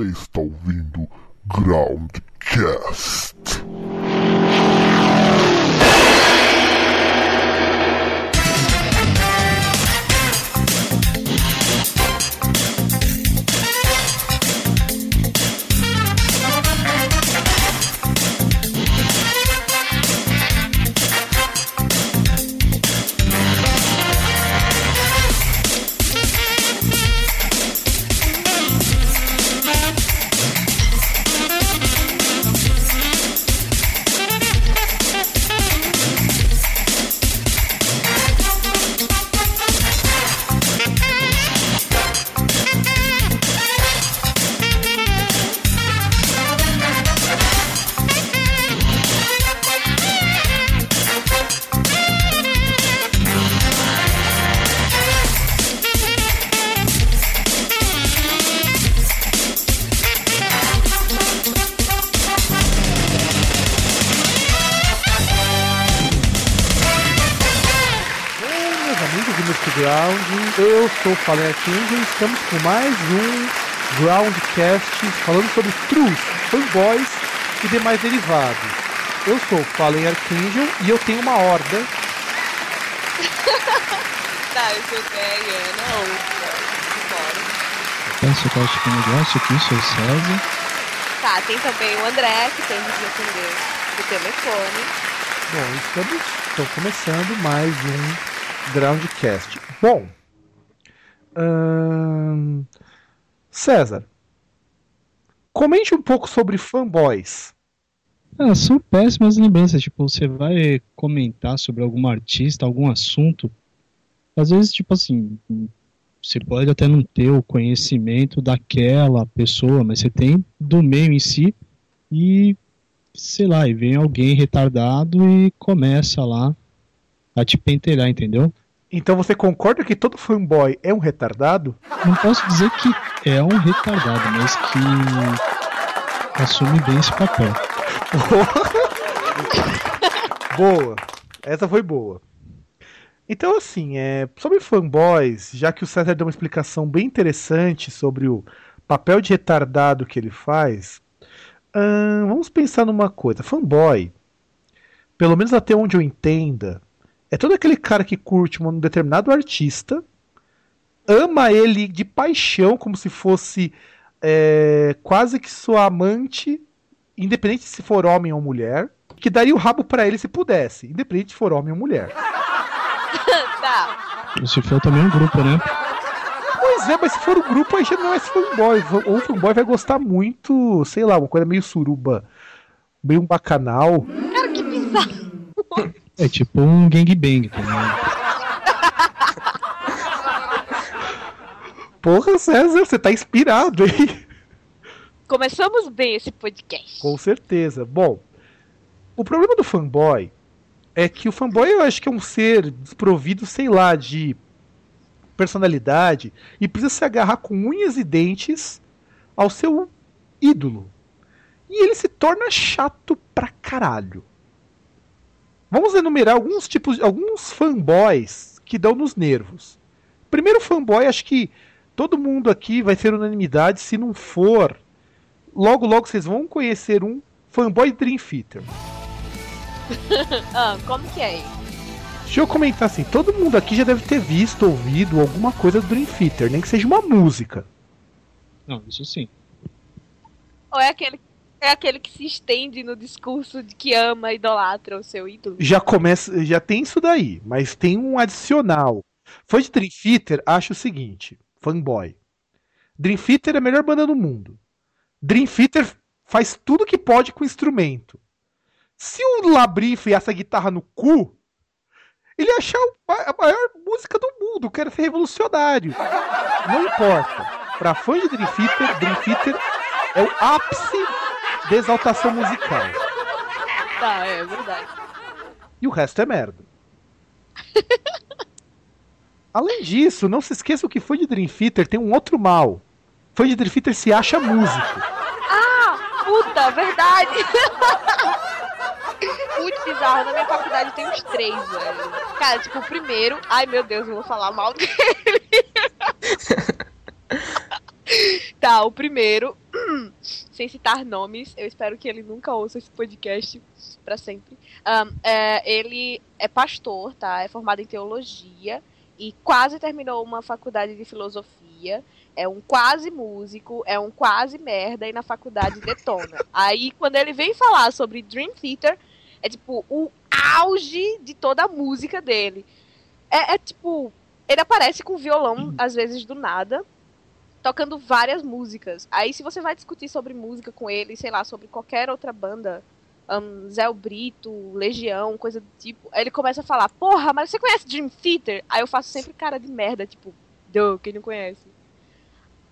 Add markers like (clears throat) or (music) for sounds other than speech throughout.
Você está ouvindo Groundcast. Sou o Fallen Archangel e estamos com mais um Groundcast falando sobre Trus, fanboys e demais derivados. Eu sou o Fallen Archangel e eu tenho uma horda. (laughs) Tá, eu sou Diana, ou embora. Penso que eu acho que o negócio aqui, sou o César. Tá, tem também o André, que tem que atender o telefone. Bom, estamos começando mais um Groundcast. Bom, ahn, César, comente um pouco sobre fanboys. Ah, são péssimas lembranças. Tipo, você vai comentar sobre algum artista, algum assunto. Às vezes, tipo assim, você pode até não ter o conhecimento daquela pessoa, mas você tem do meio em si e, sei lá, e vem alguém retardado e começa lá a te pentelhar, entendeu? Então você concorda que todo fanboy é um retardado? Não posso dizer que é um retardado, mas que assume bem esse papel. boa. Essa foi boa. Então, assim, é, sobre fanboys, já que o César deu uma explicação bem interessante sobre o papel de retardado que ele faz, ahn, vamos pensar numa coisa. Fanboy, pelo menos até onde eu entenda, é todo aquele cara que curte um determinado artista, ama ele de paixão, como se fosse é, quase que sua amante, independente se for homem ou mulher, que daria o rabo pra ele se pudesse, independente se for homem ou mulher. (laughs) tá, Se for também um grupo, né? Pois é, mas se for o grupo aí já não é fanboy. Ou o fanboy vai gostar muito, sei lá, uma coisa meio suruba, meio um bacanal. cara, que bizarro. (laughs) É tipo um gangbang também. Porra, César, você tá inspirado, hein? Começamos bem esse podcast. Com certeza. Bom, o problema do fanboy é que o fanboy eu acho que é um ser desprovido, sei lá, de personalidade e precisa se agarrar com unhas e dentes ao seu ídolo. E ele se torna chato pra caralho. Vamos enumerar alguns tipos, alguns fanboys que dão nos nervos. Primeiro fanboy, acho que todo mundo aqui vai ser unanimidade, se não for, logo logo vocês vão conhecer um fanboy Dream Theater. (laughs) Ah, como que é? Deixa eu comentar assim, todo mundo aqui já deve ter visto, ouvido alguma coisa do Dream Theater, nem que seja uma música. Não, isso sim. Ou é aquele, é aquele que se estende no discurso de que ama, idolatra o seu ídolo? Já começa, já tem isso daí, mas tem um adicional. Foi de Dream Theater, acho o seguinte, fanboy. Dream Theater é a melhor banda do mundo. Dream Theater faz tudo que pode com o instrumento. Se o Labri enfiasse a guitarra no cu, ele achar a maior música do mundo, quer ser revolucionário. Não importa. Pra fã de Dream Theater, Dream Theater é o ápice da exaltação musical. Tá, é verdade. E o resto é merda. (laughs) Além disso, não se esqueça que fã de Dream Theater tem um outro mal. Fã de Dream Theater se acha músico. Ah, puta, verdade. Muito bizarro. Na minha faculdade tem uns três, velho. Cara, tipo, o primeiro. Ai, meu Deus, eu vou falar mal dele. (laughs) tá, o primeiro. (clears throat) sem citar nomes, eu espero que ele nunca ouça esse podcast para sempre. Um, é, ele é pastor, tá? É formado em teologia e quase terminou uma faculdade de filosofia. É um quase músico, é um quase merda e na faculdade detona. (laughs) Aí quando ele vem falar sobre Dream Theater, é tipo o auge de toda a música dele. É, é tipo, ele aparece com violão às vezes do nada tocando várias músicas. Aí se você vai discutir sobre música com ele, sei lá, sobre qualquer outra banda, um, Zé Brito, Legião, coisa do tipo, aí ele começa a falar, porra, mas você conhece Dream Theater? Aí eu faço sempre cara de merda, tipo, quem não conhece?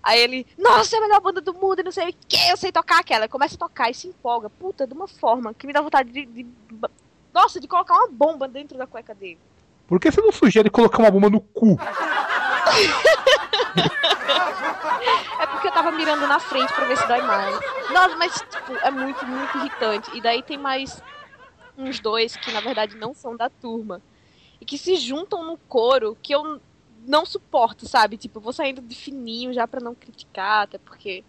Aí ele, nossa, é a melhor banda do mundo, não sei o que, eu sei tocar aquela. Ele começa a tocar e se empolga, puta, de uma forma que me dá vontade de, de nossa, de colocar uma bomba dentro da cueca dele. Por que você não sugere colocar uma bomba no cu? (laughs) é porque eu tava mirando na frente pra ver se dói mais. Nossa, mas, tipo, é muito, muito irritante. E daí tem mais uns dois que, na verdade, não são da turma. E que se juntam no coro que eu não suporto, sabe? Tipo, eu vou saindo de fininho já pra não criticar, até porque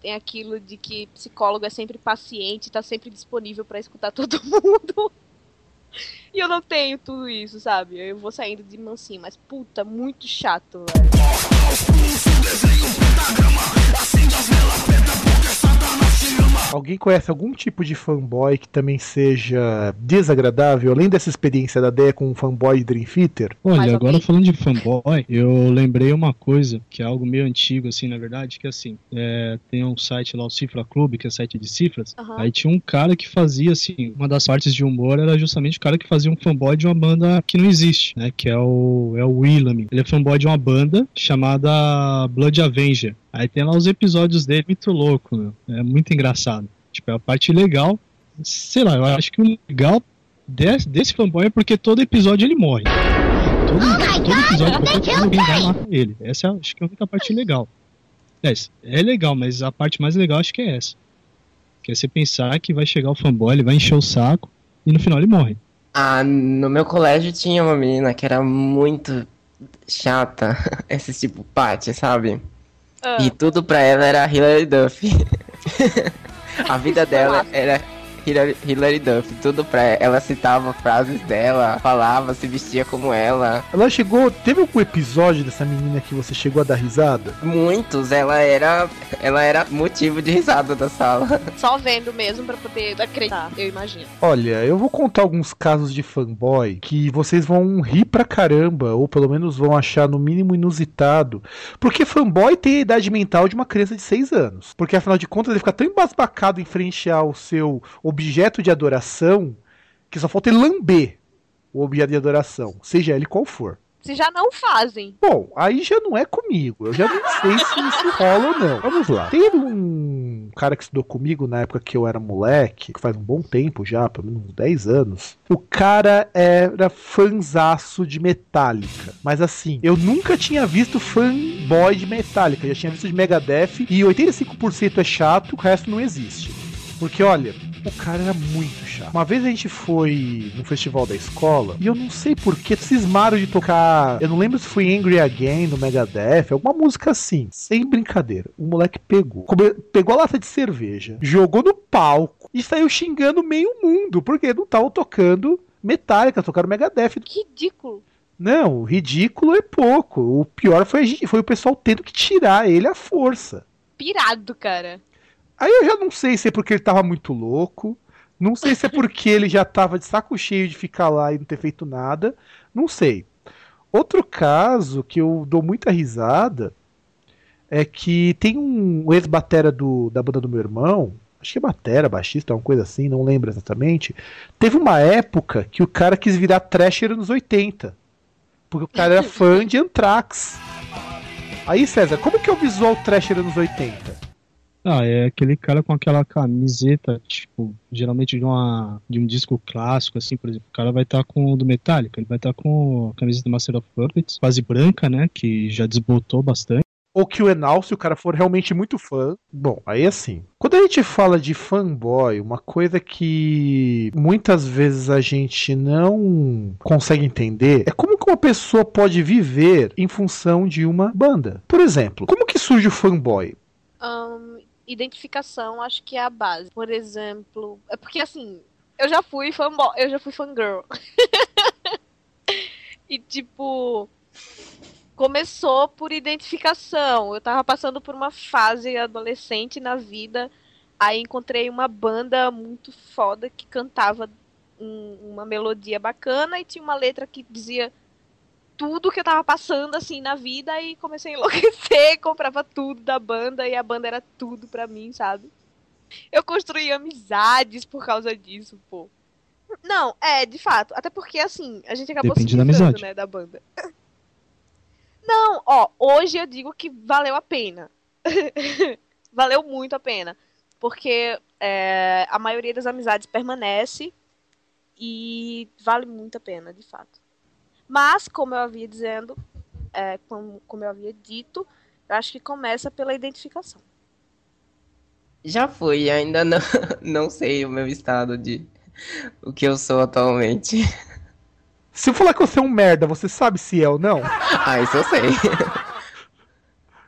tem aquilo de que psicólogo é sempre paciente, tá sempre disponível para escutar (laughs) todo mundo. E eu não tenho tudo isso, sabe? Eu vou saindo de mansinho, mas puta, muito chato, velho desenhos, um pentagrama, acende as velas, pedra, Alguém conhece algum tipo de fanboy que também seja desagradável, além dessa experiência da Deia com um fanboy de Dream Theater? Olha, agora falando de fanboy, eu lembrei uma coisa, que é algo meio antigo, assim, na verdade, que assim, é, tem um site lá, o Cifra Clube, que é site de cifras, uhum. aí tinha um cara que fazia, assim, uma das partes de humor era justamente o cara que fazia um fanboy de uma banda que não existe, né, que é o, é o Willam. Ele é fanboy de uma banda chamada Blood Avenger. Aí tem lá os episódios dele muito louco, meu. É muito engraçado. Tipo, é a parte legal. Sei lá, eu acho que o legal desse, desse fanboy é porque todo episódio ele morre. Todo, oh todo episódio, qualquer coisa, alguém vai lá com ele. Essa é, acho que é a única parte legal. É, é legal, mas a parte mais legal acho que é essa. Que é você pensar que vai chegar o fanboy, ele vai encher o saco e no final ele morre. Ah, no meu colégio tinha uma menina que era muito chata, (laughs) esse tipo Paty, sabe? Ah. E tudo pra ela era Hilary Duff. (laughs) a vida dela era Hilary, Hilary Duff, tudo pra ela. Ela citava frases dela, falava, se vestia como ela. Ela chegou. Teve algum episódio dessa menina que você chegou a dar risada? Muitos, ela era. Ela era motivo de risada da sala. (laughs) Só vendo mesmo pra poder acreditar, eu imagino. Olha, eu vou contar alguns casos de fanboy que vocês vão rir pra caramba, ou pelo menos vão achar no mínimo inusitado. Porque fanboy tem a idade mental de uma criança de 6 anos. Porque afinal de contas ele fica tão embasbacado em frente ao seu objeto de adoração que só falta ele lamber o objeto de adoração, seja ele qual for. Se já não fazem. Bom, aí já não é comigo. Eu já não sei se isso rola ou não. Vamos lá. Teve um cara que estudou comigo na época que eu era moleque, que faz um bom tempo já, pelo menos uns 10 anos. O cara era fanzaço de Metallica. Mas assim, eu nunca tinha visto fanboy de Metallica. Eu já tinha visto de Megadeth e 85% é chato, o resto não existe. Porque olha, o cara era muito chato. Uma vez a gente foi no festival da escola e eu não sei por que cismaram de tocar. Eu não lembro se foi Angry Again do Megadeth, alguma música assim. Sem brincadeira. O moleque pegou. Pegou a lata de cerveja, jogou no palco e saiu xingando meio mundo, porque não estavam tocando Metallica, tocaram Megadeth. Que ridículo. Não, ridículo é pouco. O pior foi, foi o pessoal tendo que tirar ele à força. Pirado, cara. Aí eu já não sei se é porque ele tava muito louco, não sei se é porque ele já tava de saco cheio de ficar lá e não ter feito nada, não sei. Outro caso que eu dou muita risada é que tem um ex-batera da banda do meu irmão, acho que é batera, baixista, uma coisa assim, não lembro exatamente. Teve uma época que o cara quis virar thrasher nos 80, porque o cara era fã de Anthrax. Aí, César, como que é o visual thrasher nos 80? Ah, é aquele cara com aquela camiseta, tipo, geralmente de, uma, de um disco clássico, assim, por exemplo. O cara vai estar tá com o do Metallica, ele vai estar tá com a camiseta do Master of Puppets, quase branca, né, que já desbotou bastante. Ou que o Enal, se o cara for realmente muito fã. Bom, aí assim. Quando a gente fala de fanboy, uma coisa que muitas vezes a gente não consegue entender é como que uma pessoa pode viver em função de uma banda. Por exemplo, como que surge o fanboy? Um, identificação acho que é a base. Por exemplo, é porque assim, eu já fui fanboy, eu já fui fangirl. (laughs) e tipo, começou por identificação. Eu tava passando por uma fase adolescente na vida, aí encontrei uma banda muito foda que cantava um, uma melodia bacana e tinha uma letra que dizia tudo que eu tava passando assim na vida e comecei a (laughs) enlouquecer, comprava tudo da banda e a banda era tudo pra mim, sabe? Eu construí amizades por causa disso, pô. Não, é, de fato. Até porque, assim, a gente acabou Depende se amizade. né, da banda. Não, ó, hoje eu digo que valeu a pena. (laughs) valeu muito a pena. Porque é, a maioria das amizades permanece e vale muito a pena, de fato. Mas, como eu havia dizendo, é, como, como eu havia dito, eu acho que começa pela identificação. Já fui, ainda não, (laughs) não sei o meu estado de o que eu sou atualmente. Se eu falar que você é um merda, você sabe se é ou não? ah, isso eu sei.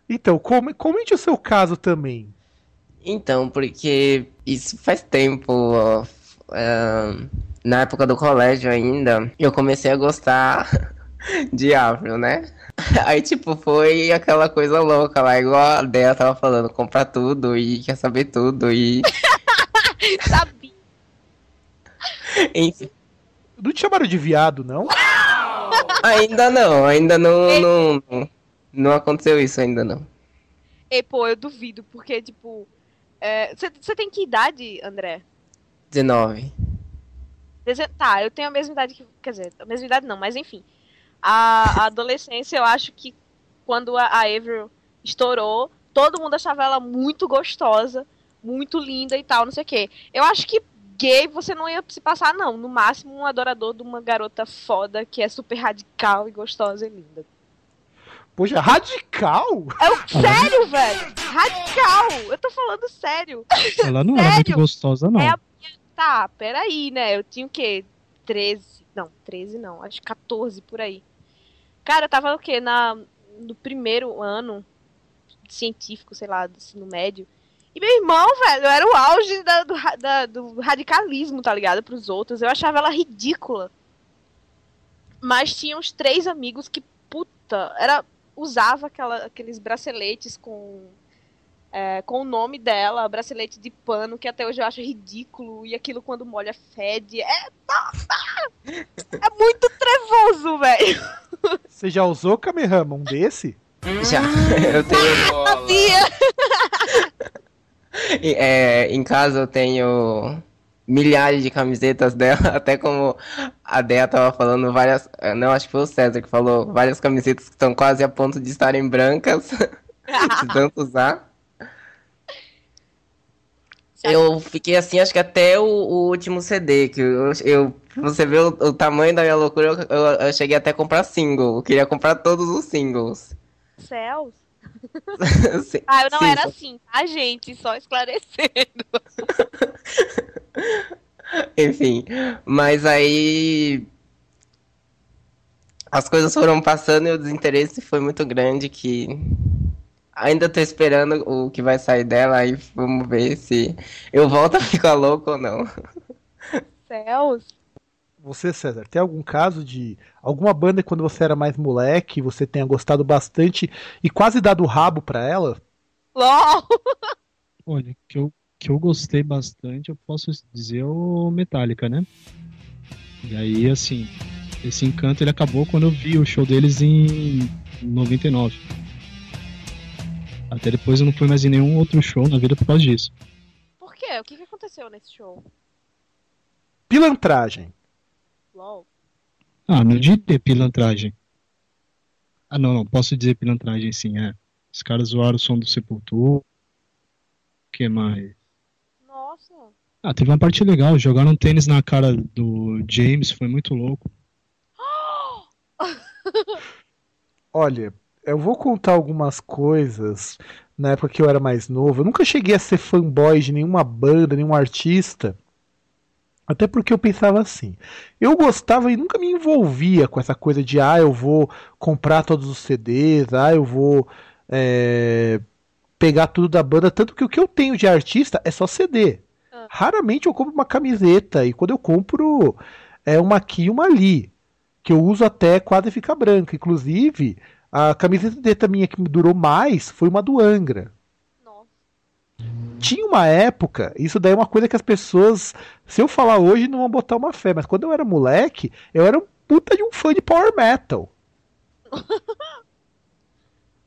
Então, comente o seu caso também. Então, porque isso faz tempo, ó, na época do colégio ainda, eu comecei a gostar (laughs) de afro, né? (laughs) Aí, tipo, foi aquela coisa louca lá, igual a Dea tava falando, comprar tudo e quer saber tudo e. (laughs) Sabia. Enfim. Não te chamaram de viado, não? ainda não, ainda não, não, não, não aconteceu isso, ainda não. E, pô, eu duvido, porque, tipo. Você é, tem que idade, André? 19. Tá, eu tenho a mesma idade que. Quer dizer, a mesma idade não, mas enfim. A, a adolescência, eu acho que quando a, a Avril estourou, todo mundo achava ela muito gostosa, muito linda e tal, não sei o quê. Eu acho que gay você não ia se passar, não. No máximo, um adorador de uma garota foda que é super radical e gostosa e linda. Poxa, radical? É o sério, velho. Radical. Eu tô falando sério. Ela não sério? era muito gostosa, não. É a Tá, peraí, né? Eu tinha o quê? 13. Não, 13 não. Acho 14 por aí. Cara, eu tava o quê? Na, no primeiro ano científico, sei lá, do ensino médio. E meu irmão, velho, era o auge da, do, da, do radicalismo, tá ligado? Pros outros. Eu achava ela ridícula. Mas tinha uns três amigos que, puta, era. Usava aquela, aqueles braceletes com é, com o nome dela, bracelete de pano, que até hoje eu acho ridículo, e aquilo quando molha fede. É, é muito trevoso, velho. Você já usou Kamehameha, um desse? Já, (laughs) eu tenho. Ah, é, em casa eu tenho milhares de camisetas dela, (laughs) até como a Dea tava falando, várias. Não, acho que foi o César que falou, várias camisetas que estão quase a ponto de estarem brancas, (laughs) de tanto usar. Eu fiquei assim, acho que até o, o último CD, que eu, eu você vê o, o, tamanho da minha loucura, eu, eu, eu, cheguei até a comprar single. Eu queria comprar todos os singles. Céus? (laughs) sim, ah, eu não sim, era só... assim, tá, gente? Só esclarecendo. (laughs) Enfim, mas aí as coisas foram passando e o desinteresse foi muito grande que Ainda tô esperando o que vai sair dela e vamos ver se eu volto a ficar louco ou não. Céus. Você, César, tem algum caso de alguma banda quando você era mais moleque, você tenha gostado bastante e quase dado rabo pra ela? LOL! (laughs) Olha, que eu, que eu gostei bastante, eu posso dizer o Metallica, né? E aí, assim, esse encanto ele acabou quando eu vi o show deles em 99. Até depois eu não fui mais em nenhum outro show na vida por causa disso. Por quê? O que, que aconteceu nesse show? Pilantragem. LOL. Ah, não de ter pilantragem. Ah, não, não, posso dizer pilantragem sim, é. Os caras zoaram o som do Sepultura. O que mais? Nossa. Ah, teve uma parte legal. Jogaram tênis na cara do James, foi muito louco. (gasps) Olha, eu vou contar algumas coisas na época que eu era mais novo. Eu nunca cheguei a ser fanboy de nenhuma banda, nenhum artista. Até porque eu pensava assim, eu gostava e nunca me envolvia com essa coisa de ah, eu vou comprar todos os CDs, ah, eu vou é, pegar tudo da banda, tanto que o que eu tenho de artista é só CD. Ah. Raramente eu compro uma camiseta, e quando eu compro é uma aqui e uma ali, que eu uso até quase ficar branca. Inclusive, a camiseta minha que me durou mais foi uma do Angra. Nossa. Tinha uma época, isso daí é uma coisa que as pessoas, se eu falar hoje, não vão botar uma fé, mas quando eu era moleque, eu era um puta de um fã de power metal. (laughs)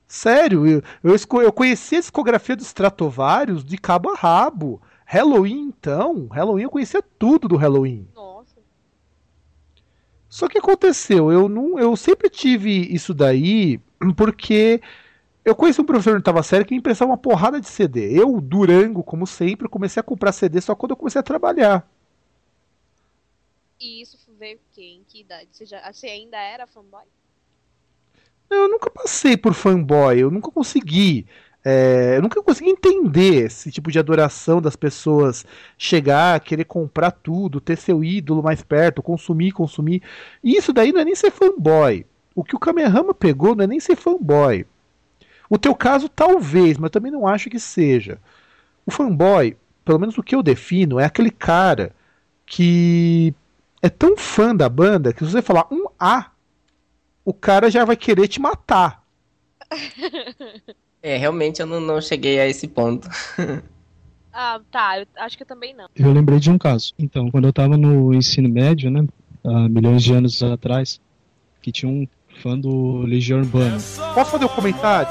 Sério, eu, eu, eu conheci a discografia dos Stratovarius de cabo a rabo. Halloween, então, Halloween eu conhecia tudo do Halloween. Nossa. Só que aconteceu, eu não, eu sempre tive isso daí porque eu conheci um professor de oitava série que me emprestava uma porrada de CD. Eu, Durango, como sempre, comecei a comprar CD só quando eu comecei a trabalhar. E isso veio quem? Em que idade? Você, já, você ainda era fanboy? Eu nunca passei por fanboy, eu nunca consegui. É, eu nunca consegui entender esse tipo de adoração das pessoas chegar, querer comprar tudo, ter seu ídolo mais perto, consumir, consumir. E isso daí não é nem ser fanboy. O que o Kamehameha pegou não é nem ser fanboy. O teu caso, talvez, mas também não acho que seja. O fanboy, pelo menos o que eu defino, é aquele cara que é tão fã da banda que se você falar um A o cara já vai querer te matar. (laughs) É, realmente eu não, não cheguei a esse ponto. (laughs) ah, tá. Eu acho que eu também não. Eu lembrei de um caso. Então, quando eu tava no ensino médio, né? Há milhões de anos atrás, que tinha um fã do Legião Urbana. Posso fazer um comentário,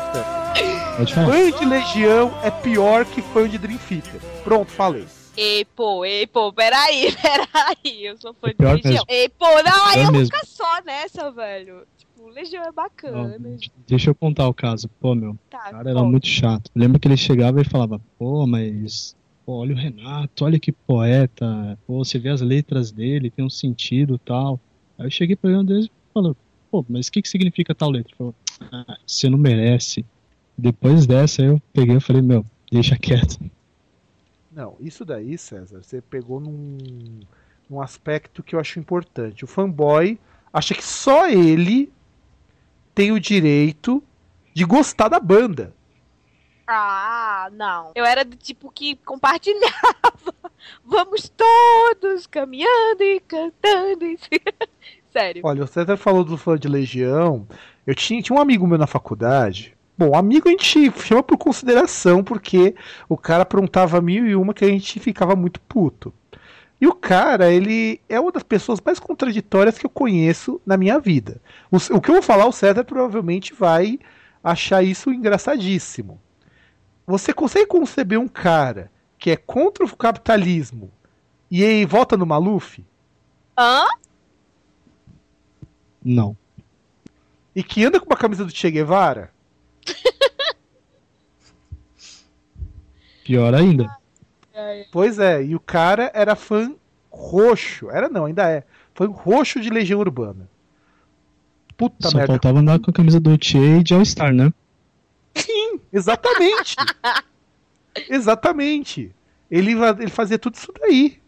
Pode falar. Fã de Legião é pior que fã de Dream Theater. Pronto, falei. Ei, pô, ei, pô, peraí, (laughs) peraí. Eu sou fã é de Legião. Mesmo. Ei, pô, não, aí é eu vou ficar só nessa, velho. Legião é bacana. Não, deixa eu contar o caso. Pô, meu, tá, cara era muito chato. Eu lembro que ele chegava e falava, pô, mas pô, olha o Renato, olha que poeta, pô, você vê as letras dele, tem um sentido tal. Aí eu cheguei pra ele um deles e falou, pô, mas o que, que significa tal letra? Ele falou, ah, você não merece. Depois dessa eu peguei e falei, meu, deixa quieto. Não, isso daí, César, você pegou num, num aspecto que eu acho importante. O fanboy acha que só ele tem o direito de gostar da banda. Ah, não. Eu era do tipo que compartilhava. (laughs) Vamos todos caminhando e cantando. (laughs) Sério. Olha, o César falou do fã de Legião. Eu tinha, tinha um amigo meu na faculdade. Bom, amigo a gente chama por consideração, porque o cara aprontava mil e uma que a gente ficava muito puto. E o cara, ele é uma das pessoas mais contraditórias que eu conheço na minha vida. O, o que eu vou falar, o César provavelmente vai achar isso engraçadíssimo. Você consegue conceber um cara que é contra o capitalismo e aí vota no Maluf? Hã? Não. E que anda com uma camisa do Che Guevara? (laughs) Pior ainda. Pois é, e o cara era fã roxo. Era não, ainda é. Fã roxo de Legião Urbana. Puta Só merda. Só faltava andar com a camisa do Che e de All-Star, né? Sim, exatamente. (laughs) exatamente. Ele, ele fazia tudo isso daí.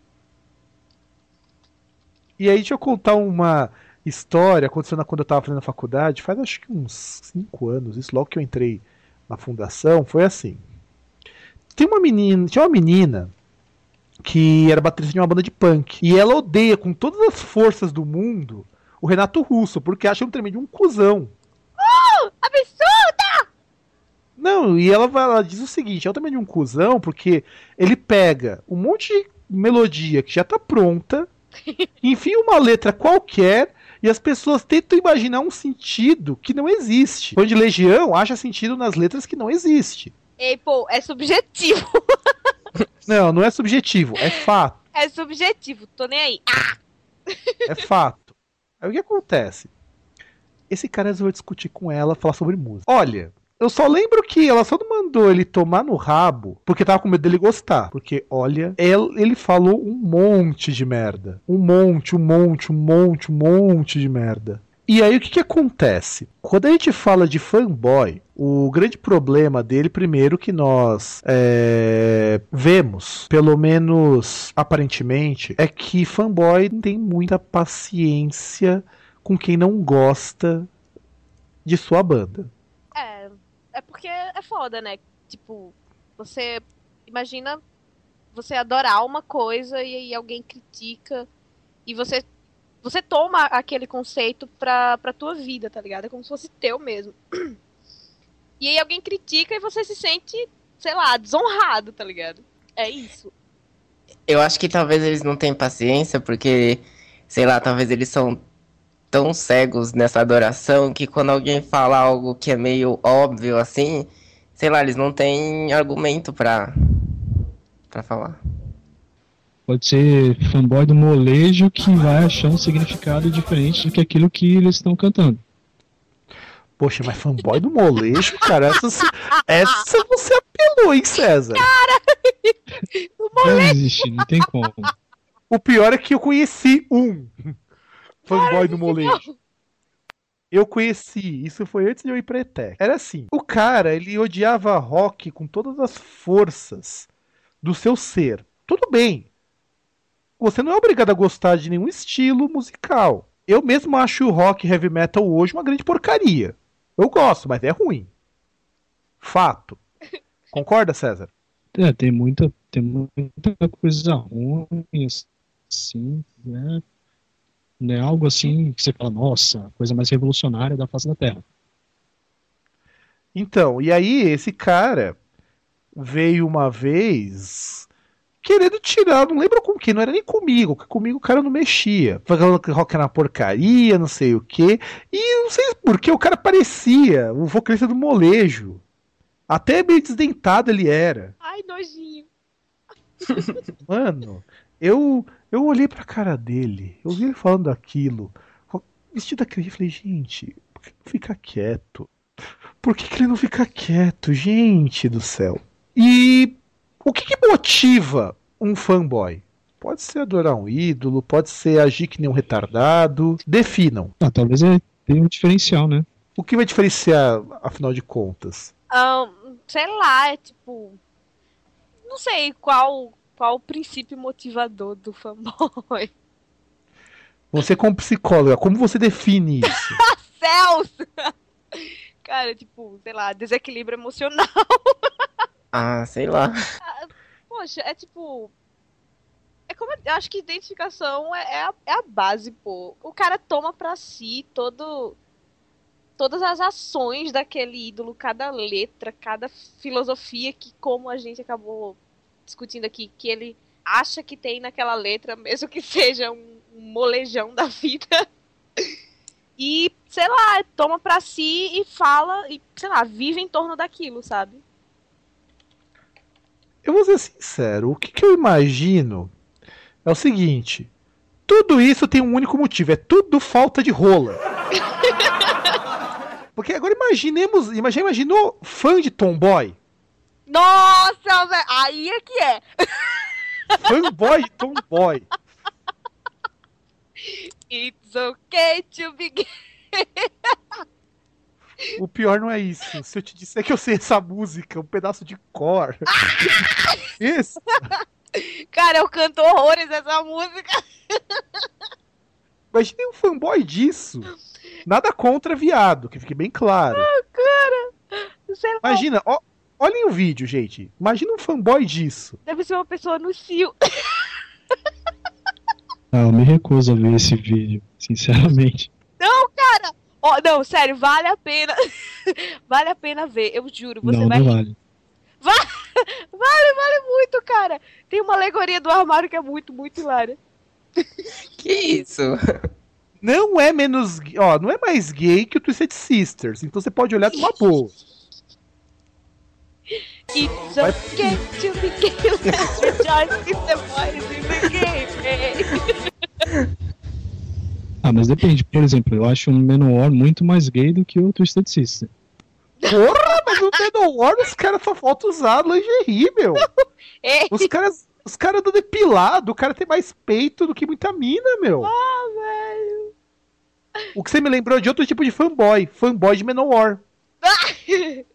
E aí, deixa eu contar uma história. Aconteceu quando eu tava fazendo a faculdade, faz acho que uns 5 anos, isso logo que eu entrei na fundação, foi assim. Tem uma menina, tinha uma menina que era baterista de uma banda de punk. E ela odeia com todas as forças do mundo o Renato Russo, porque acha um tremendo um cuzão. Oh, absurda! Não, e ela, ela diz o seguinte, é um tremendo um cuzão, porque ele pega um monte de melodia que já tá pronta, (laughs) enfia uma letra qualquer e as pessoas tentam imaginar um sentido que não existe. Onde Legião acha sentido nas letras que não existe. Ei, pô, é subjetivo. (laughs) não, não é subjetivo, é fato. É subjetivo, tô nem aí. Ah! É fato. Aí o que acontece? Esse cara resolveu discutir com ela, falar sobre música. Olha, eu só lembro que ela só não mandou ele tomar no rabo porque tava com medo dele gostar. Porque, olha, ele falou um monte de merda. Um monte, um monte, um monte, um monte de merda. E aí o que, que acontece? Quando a gente fala de fanboy, o grande problema dele, primeiro, que nós é, vemos, pelo menos aparentemente, é que fanboy tem muita paciência com quem não gosta de sua banda. É, é porque é foda, né? Tipo, você imagina você adorar uma coisa e aí alguém critica e você você toma aquele conceito pra, pra tua vida, tá ligado? É como se fosse teu mesmo. E aí alguém critica e você se sente, sei lá, desonrado, tá ligado? É isso. Eu acho que talvez eles não tenham paciência, porque, sei lá, talvez eles são tão cegos nessa adoração que quando alguém fala algo que é meio óbvio assim, sei lá, eles não têm argumento pra, pra falar. Pode ser fanboy do molejo que vai achar um significado diferente do que aquilo que eles estão cantando. Poxa, mas fanboy do molejo, cara, essa, essa você apelou, hein, César? Cara, não existe, não tem como. O pior é que eu conheci um fanboy do molejo. Eu conheci, isso foi antes de eu ir pra ETEC. Era assim, o cara, ele odiava rock com todas as forças do seu ser. Tudo bem. Você não é obrigado a gostar de nenhum estilo musical. Eu mesmo acho o rock heavy metal hoje uma grande porcaria. Eu gosto, mas é ruim. Fato. (laughs) Concorda, César? É, tem muita, tem muita coisa ruim, assim, né? Não é algo assim que você fala, nossa, coisa mais revolucionária da face da Terra. Então, e aí esse cara veio uma vez querendo tirar, não lembro com quem, não era nem comigo, que comigo o cara não mexia. Falando que rock era uma porcaria, não sei o que. E não sei porque o cara parecia o vocalista do molejo. Até meio desdentado ele era. Ai, nojinho. Mano, eu eu olhei pra cara dele, eu vi ele falando daquilo, vestido daquele, e falei, gente, por que não fica quieto? Por que, que ele não fica quieto, gente do céu? E o que, que motiva um fanboy? Pode ser adorar um ídolo, pode ser agir que nem um retardado. Definam. Ah, talvez ele tenha um diferencial, né? O que vai diferenciar, afinal de contas? Um, sei lá, é tipo. Não sei qual, qual o princípio motivador do fanboy. Você, como psicóloga, como você define isso? (laughs) Céus! Cara, tipo, sei lá, desequilíbrio emocional. Ah, sei lá. (laughs) Poxa, é tipo. É como. Eu acho que identificação é, é, a, é a base, pô. O cara toma pra si todo. Todas as ações daquele ídolo, cada letra, cada filosofia que, como a gente acabou discutindo aqui, que ele acha que tem naquela letra, mesmo que (laughs) seja um molejão da vida. E, sei lá, toma pra si e fala, e, sei lá, vive em torno daquilo, sabe? Eu vou ser sincero, o que, que eu imagino é o seguinte: tudo isso tem um único motivo, é tudo falta de rola. (laughs) Porque agora imaginemos, imagina, imaginou fã de Tomboy? Nossa, velho, aí é que é. Fanboy de Tomboy. It's okay to be gay. (laughs) O pior não é isso. Se eu te disser que eu sei essa música, um pedaço de cor. (laughs) isso. Cara, eu canto horrores essa música. Imagine um fanboy disso. Nada contra viado, que fique bem claro. Ah, cara. Imagina, ó, olhem o vídeo, gente. Imagina um fanboy disso. Deve ser uma pessoa no cio. Ah, eu me recuso a ver esse vídeo, sinceramente. Não, cara! Oh, não, sério, vale a pena. (laughs) vale a pena ver, eu juro. Você não, vai. Não vale. (laughs) vale, vale muito, cara. Tem uma alegoria do armário que é muito, muito hilária. (laughs) que isso? Não é menos. Ó, não é mais gay que o Twisted Sisters. Então você pode olhar de uma boa. It's okay to be gay. Let's rejoice the boys in the game. Ah, mas depende. Por exemplo, eu acho o Menor muito mais gay do que o Twisted Sister. Porra, mas no Menor os caras só falta usar lingerie, meu. Os caras, os caras do depilado, o cara tem mais peito do que muita mina, meu. Ah, velho. O que você me lembrou de outro tipo de fanboy, fanboy de Menor. (laughs)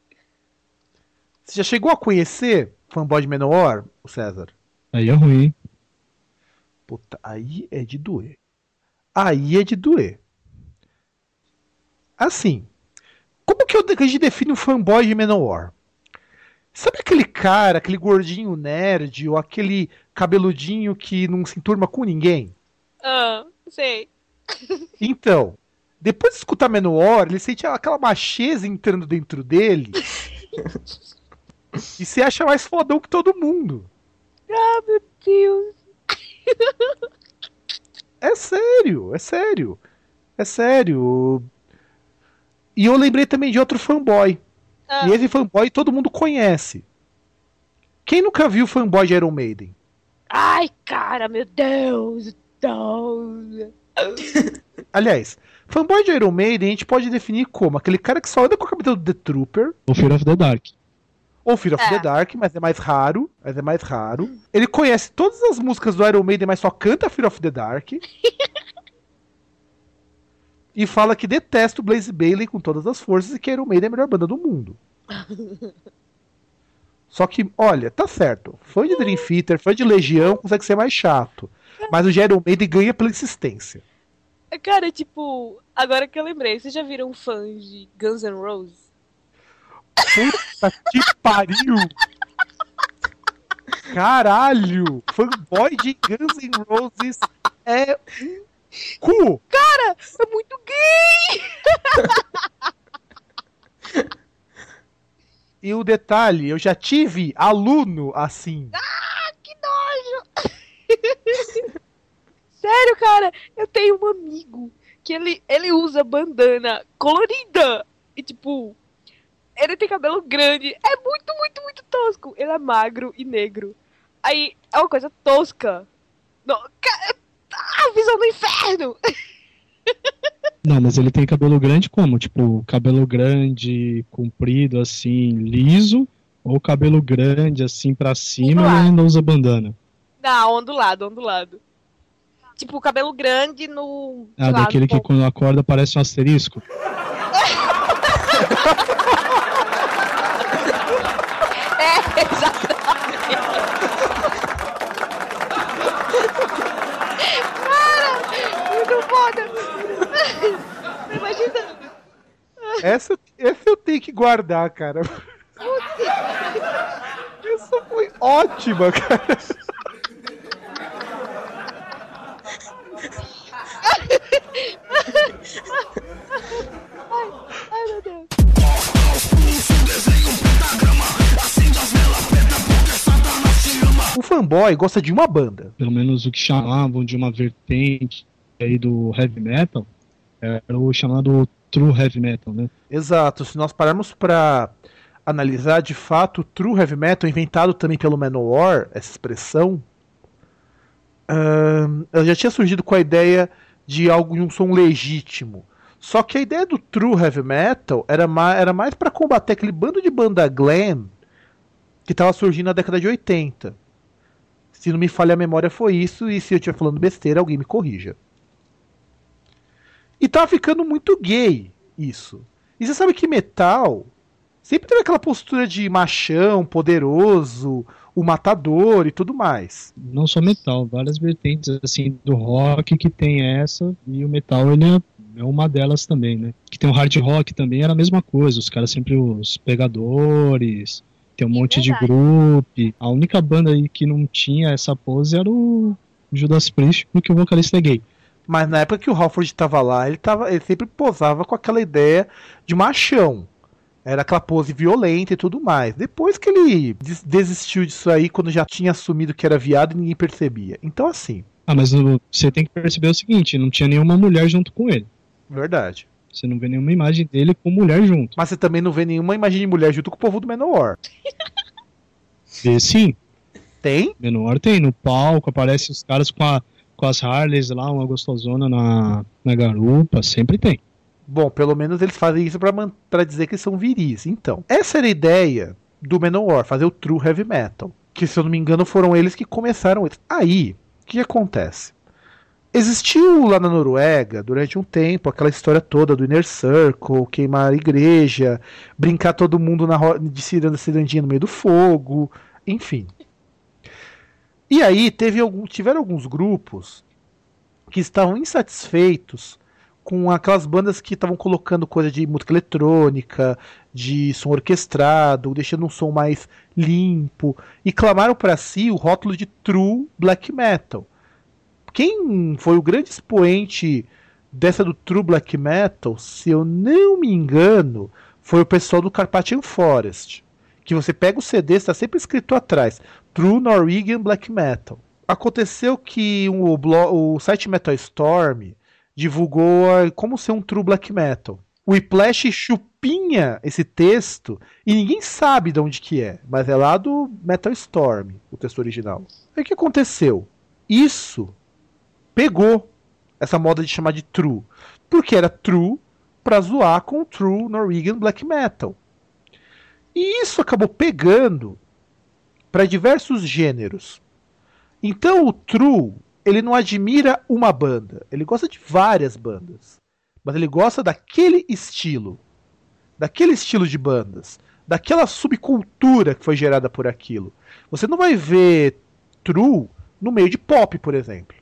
Você já chegou a conhecer fanboy de Menor, o César? Aí é ruim. Puta, aí é de doer. Aí é de doer. Assim, como que a gente define um fanboy de Menor? Sabe aquele cara, aquele gordinho nerd, ou aquele cabeludinho que não se enturma com ninguém? Ah, sei. Então, depois de escutar Menor, ele sente aquela macheza entrando dentro dele. (laughs) e se acha mais fodão que todo mundo. Ah, meu Deus. (laughs) É sério, é sério. É sério. E eu lembrei também de outro fanboy. Ah, E esse fanboy todo mundo conhece. Quem nunca viu fanboy de Iron Maiden? Ai, cara, meu Deus. Deus. (laughs) Aliás, fanboy de Iron Maiden a gente pode definir como aquele cara que só anda com a camiseta do The Trooper, O Fear of the Dark. Ou Fear of É. the Dark, mas é mais raro. Mas é mais raro. Ele conhece todas as músicas do Iron Maiden, mas só canta Fear of the Dark. (laughs) e fala que detesta o Blaze Bailey com todas as forças e que Iron Maiden é a melhor banda do mundo. (laughs) Só que, olha, tá certo. Fã de Dream Theater, fã de Legião consegue ser mais chato. Mas o Iron Maiden ganha pela insistência. Cara, tipo, agora que eu lembrei, vocês já viram fãs de Guns N' Roses? Puta que pariu! Caralho! Fanboy de Guns N' Roses é um cu! É muito gay! E o detalhe, eu já tive aluno assim. Que nojo! Sério, cara, eu tenho um amigo que ele, ele usa bandana colorida e, tipo, ele tem cabelo grande. É muito, muito, muito tosco. Ele é magro e negro. Aí é uma coisa tosca. Não, ah, visão do inferno! (laughs) Não, mas ele tem cabelo grande como? Tipo, cabelo grande, comprido, assim, liso, ou cabelo grande, assim, pra cima e ainda usa bandana? Não, ondulado, ondulado. Tipo, cabelo grande no. Ah, daquele que quando acorda parece um asterisco? (laughs) É, exatamente. Cara, muito foda. Imagina. Essa, essa eu tenho que guardar, cara. Essa foi ótima, cara. Ai, meu Deus. O fanboy gosta de uma banda. Pelo menos o que chamavam de uma vertente aí do heavy metal, era o chamado true heavy metal, né? Exato. Se nós pararmos pra analisar de fato o true heavy metal, inventado também pelo Manowar, essa expressão, ahn, ela já tinha surgido com a ideia de algo de um som legítimo. Só que a ideia do true heavy metal era, era mais para combater aquele bando de banda glam que estava surgindo na década de 80. Se não me falha a memória, foi isso, e se eu estiver falando besteira, alguém me corrija. E tava ficando muito gay isso. E você sabe que metal sempre teve aquela postura de machão, poderoso, o matador e tudo mais. Não só metal, várias vertentes assim do rock que tem essa, e o metal ele é, é uma delas também, né? Que tem o hard rock também, era a mesma coisa, os caras sempre os pegadores, tem um É monte verdade. de grupo. A única banda aí que não tinha essa pose era o Judas Priest, porque o vocalista é gay. Mas na época que o Halford estava lá, ele, tava, ele sempre posava com aquela ideia de machão. Era aquela pose violenta e tudo mais. Depois que ele des- desistiu disso aí, quando já tinha assumido que era viado e ninguém percebia. Então, assim, Ah, mas o- você tem que perceber o seguinte, não tinha nenhuma mulher junto com ele. Verdade. Você não vê nenhuma imagem dele com mulher junto. Mas você também não vê nenhuma imagem de mulher junto com o povo do Manowar. E (laughs) sim, Tem? menor tem no palco, aparece os caras com, a, com as Harleys lá, uma gostosona na, na garupa, sempre tem. Bom, pelo menos eles fazem isso pra dizer que são viris. Então, essa era a ideia do Manowar, fazer o true heavy metal. Que, se eu não me engano, foram eles que começaram isso. Aí, o que acontece? Existiu lá na Noruega, durante um tempo, aquela história toda do Inner Circle, queimar a igreja, brincar todo mundo na de ciranda cirandinha no meio do fogo, enfim. E aí teve algum, tiveram alguns grupos que estavam insatisfeitos com aquelas bandas que estavam colocando coisa de música eletrônica, de som orquestrado, deixando um som mais limpo, e clamaram para si o rótulo de true black metal. Quem foi o grande expoente dessa do true black metal, se eu não me engano, foi o pessoal do Carpathian Forest. Que você pega o CD, está sempre escrito atrás: True Norwegian Black Metal. Aconteceu que o, o site Metal Storm divulgou como ser um true black metal. O Whiplash chupinha esse texto e ninguém sabe de onde que é, mas é lá do Metal Storm, o texto original. Aí o que aconteceu? Isso pegou essa moda de chamar de true, porque era true para zoar com true Norwegian black metal. E isso acabou pegando para diversos gêneros. Então o true ele não admira uma banda, ele gosta de várias bandas. Mas ele gosta daquele estilo, daquele estilo de bandas, daquela subcultura que foi gerada por aquilo. Você não vai ver True no meio de pop, por exemplo.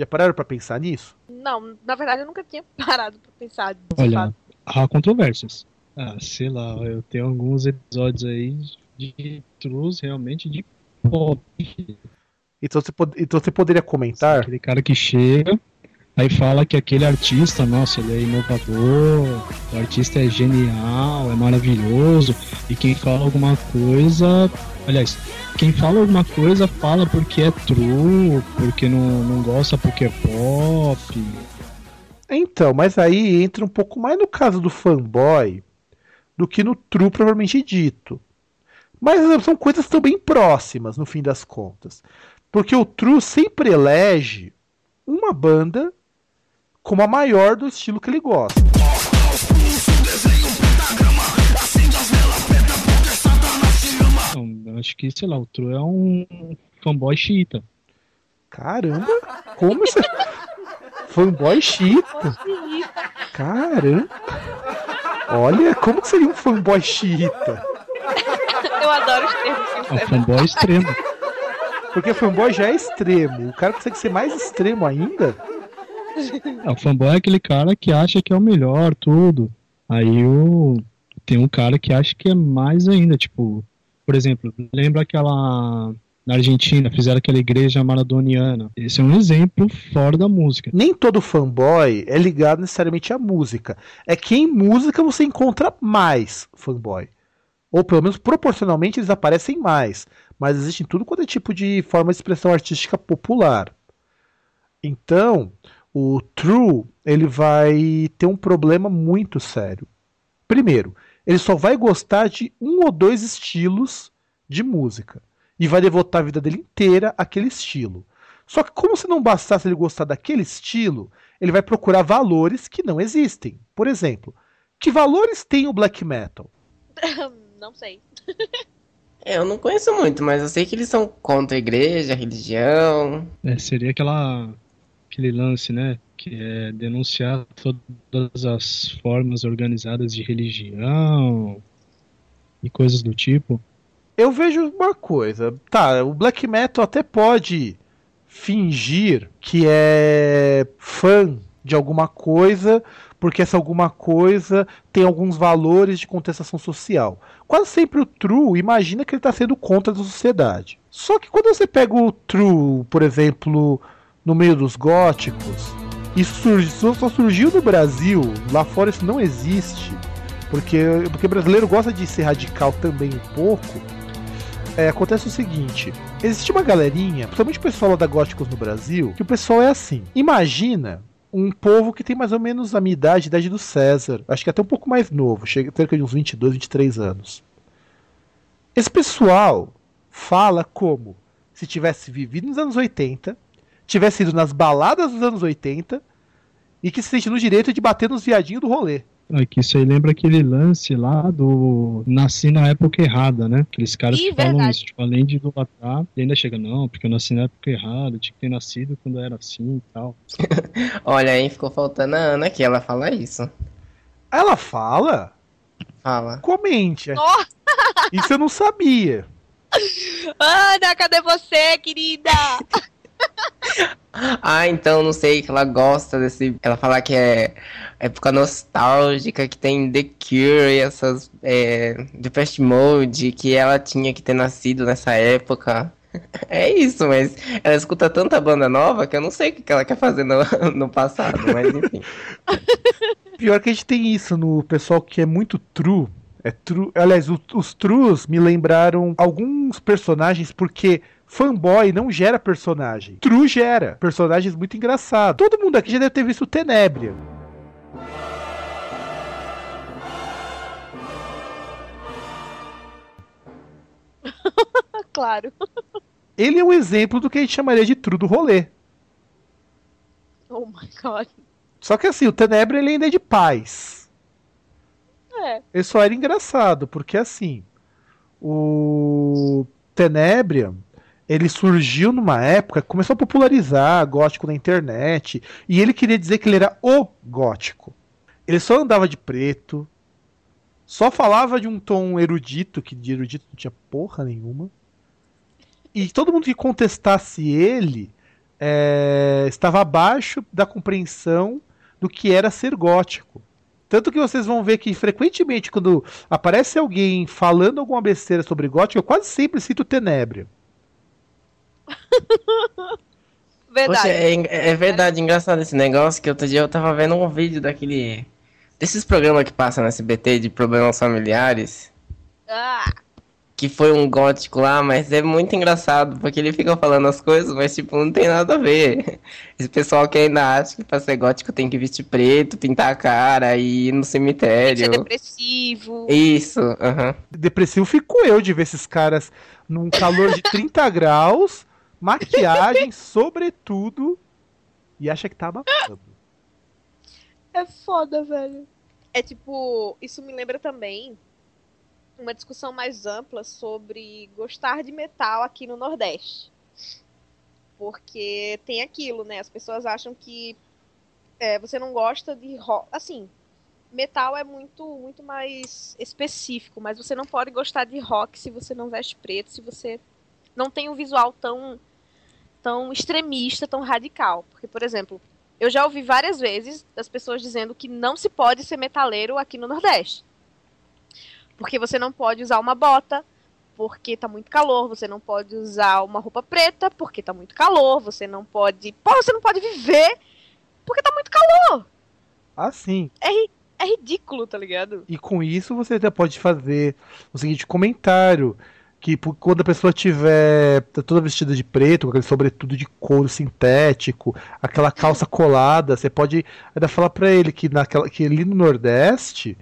Já pararam para pensar nisso? Não, na verdade eu nunca tinha (laughs) parado para pensar. Olha, há controvérsias. Ah, sei lá, eu tenho alguns episódios aí de Trues realmente de pop. Então você, pod então você poderia comentar. Aquele cara que chega, aí fala que aquele artista, nossa, ele é inovador, o artista é genial, é maravilhoso, e quem fala alguma coisa. Aliás, quem fala alguma coisa fala porque é true, porque não, não gosta porque é pop. Então, mas aí entra um pouco mais no caso do fanboy do que no true propriamente dito. Mas são coisas tão bem próximas, no fim das contas. Porque o True sempre elege uma banda como a maior do estilo que ele gosta. Não, acho que, sei lá, o True é um fanboy xiita. Caramba, como isso? fanboy xiita? Caramba. Olha, como seria um fanboy xiita? Eu adoro os termos. É um fanboy extremo. Porque fanboy já é extremo. O cara consegue ser mais extremo ainda? É, (laughs) o fanboy é aquele cara que acha que é o melhor, tudo. Aí o... tem um cara que acha que é mais ainda. Tipo, por exemplo, lembra aquela. Na Argentina, fizeram aquela igreja maradoniana. Esse é um exemplo fora da música. Nem todo fanboy é ligado necessariamente à música. É que em música você encontra mais fanboy. Ou pelo menos proporcionalmente eles aparecem mais mas existe em tudo quanto é tipo de forma de expressão artística popular. Então, o true ele vai ter um problema muito sério. Primeiro, ele só vai gostar de um ou dois estilos de música e vai devotar a vida dele inteira àquele estilo. Só que como se não bastasse ele gostar daquele estilo, ele vai procurar valores que não existem. Por exemplo, que valores tem o black metal? (laughs) não sei. É, eu não conheço muito, mas eu sei que eles são contra a igreja, a religião. É, seria aquela aquele lance, né? Que é denunciar todas as formas organizadas de religião e coisas do tipo. Eu vejo uma coisa, tá, o black metal até pode fingir que é fã de alguma coisa, porque essa alguma coisa tem alguns valores de contestação social. Quase sempre o true imagina que ele está sendo contra a sociedade. Só que quando você pega o true, por exemplo, no meio dos góticos, isso surgiu, só surgiu no Brasil, lá fora isso não existe, porque, porque brasileiro gosta de ser radical também um pouco. É, acontece o seguinte: existe uma galerinha, principalmente o pessoal da Góticos no Brasil, que o pessoal é assim. Imagina um povo que tem mais ou menos a minha idade, a idade do César. Acho que até um pouco mais novo, chega cerca de uns 22, 23 anos. Esse pessoal fala como se tivesse vivido nos anos 80, tivesse ido nas baladas dos anos 80 e que se sente no direito de bater nos viadinhos do rolê. É que isso aí lembra aquele lance lá do nasci na época errada, né? Aqueles caras Ih, que falam verdade. isso, tipo, além de idolatrar, e ainda chega, não, porque eu nasci na época errada, tinha que ter nascido quando era assim e tal. (laughs) Olha, aí ficou faltando a Ana que ela fala isso. Ela fala? Fala. Comente. (laughs) Oh! Isso eu não sabia. Ana, cadê você, querida? (laughs) (laughs) ah, então não sei que ela gosta desse. Ela fala que é época nostálgica, que tem The Cure e essas. É, Depeche Mode, que ela tinha que ter nascido nessa época. (laughs) É isso, mas ela escuta tanta banda nova que eu não sei o que ela quer fazer no, (laughs) no passado, mas enfim. Pior que a gente tem isso no pessoal que é muito true. É true. Aliás, os, os trues me lembraram alguns personagens porque fanboy não gera personagem. True gera personagens muito engraçados. Todo mundo aqui já deve ter visto Tenebria. (laughs) claro. Ele é um exemplo do que a gente chamaria de true do rolê. Oh my god. Só que assim, o Tenebria ele ainda é de paz. É. Ele só era engraçado, porque assim, o Tenebria, ele surgiu numa época começou a popularizar gótico na internet, e ele queria dizer que ele era o gótico. Ele só andava de preto, só falava de um tom erudito, que de erudito não tinha porra nenhuma. E todo mundo que contestasse ele é, estava abaixo da compreensão do que era ser gótico. Tanto que vocês vão ver que frequentemente, quando aparece alguém falando alguma besteira sobre gótico, eu quase sempre cito Tenebria. (laughs) verdade. Poxa, é, é, verdade, engraçado esse negócio que outro dia eu tava vendo um vídeo daquele. Desses programas que passam no SBT de problemas familiares. Ah que foi um gótico lá, mas é muito engraçado, porque ele fica falando as coisas, mas tipo, não tem nada a ver. Esse pessoal que ainda acha que pra ser gótico tem que vestir preto, pintar a cara e ir no cemitério. Ser depressivo. Isso, aham. Uhum. Depressivo fico eu de ver esses caras num calor de (laughs) 30 graus, maquiagem, sobretudo, e acha que tá abafando. É foda, velho. É tipo, isso me lembra também uma discussão mais ampla sobre gostar de metal aqui no Nordeste. Porque tem aquilo, né? As pessoas acham que é, você não gosta de rock. Assim, metal é muito, muito mais específico, mas você não pode gostar de rock se você não veste preto, se você não tem um visual tão, tão extremista, tão radical. Porque, por exemplo, eu já ouvi várias vezes das pessoas dizendo que não se pode ser metaleiro aqui no Nordeste. Porque você não pode usar uma bota, porque tá muito calor, você não pode usar uma roupa preta, porque tá muito calor, você não pode. Pô, você não pode viver porque tá muito calor. Ah, sim. É, é ridículo, tá ligado? E com isso você até pode fazer o seguinte comentário. Que quando a pessoa tiver toda vestida de preto, com aquele sobretudo de couro sintético, aquela calça colada, você pode ainda falar para ele que, naquela, que ali no Nordeste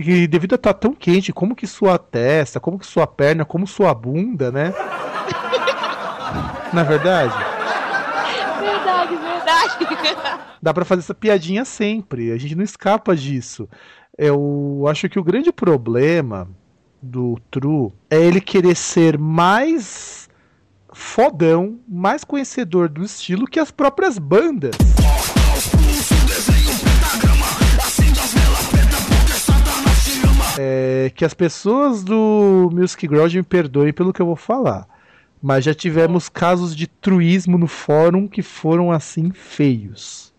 que devido a estar tá tão quente, como que sua testa, como que sua perna, como sua bunda, né? Na é verdade? Verdade, verdade. Dá para fazer essa piadinha sempre. A gente não escapa disso. Eu acho que o grande problema do True é ele querer ser mais fodão, mais conhecedor do estilo que as próprias bandas. É, que as pessoas do Music Grudge me perdoem pelo que eu vou falar. Mas já tivemos casos de truísmo no fórum que foram assim feios.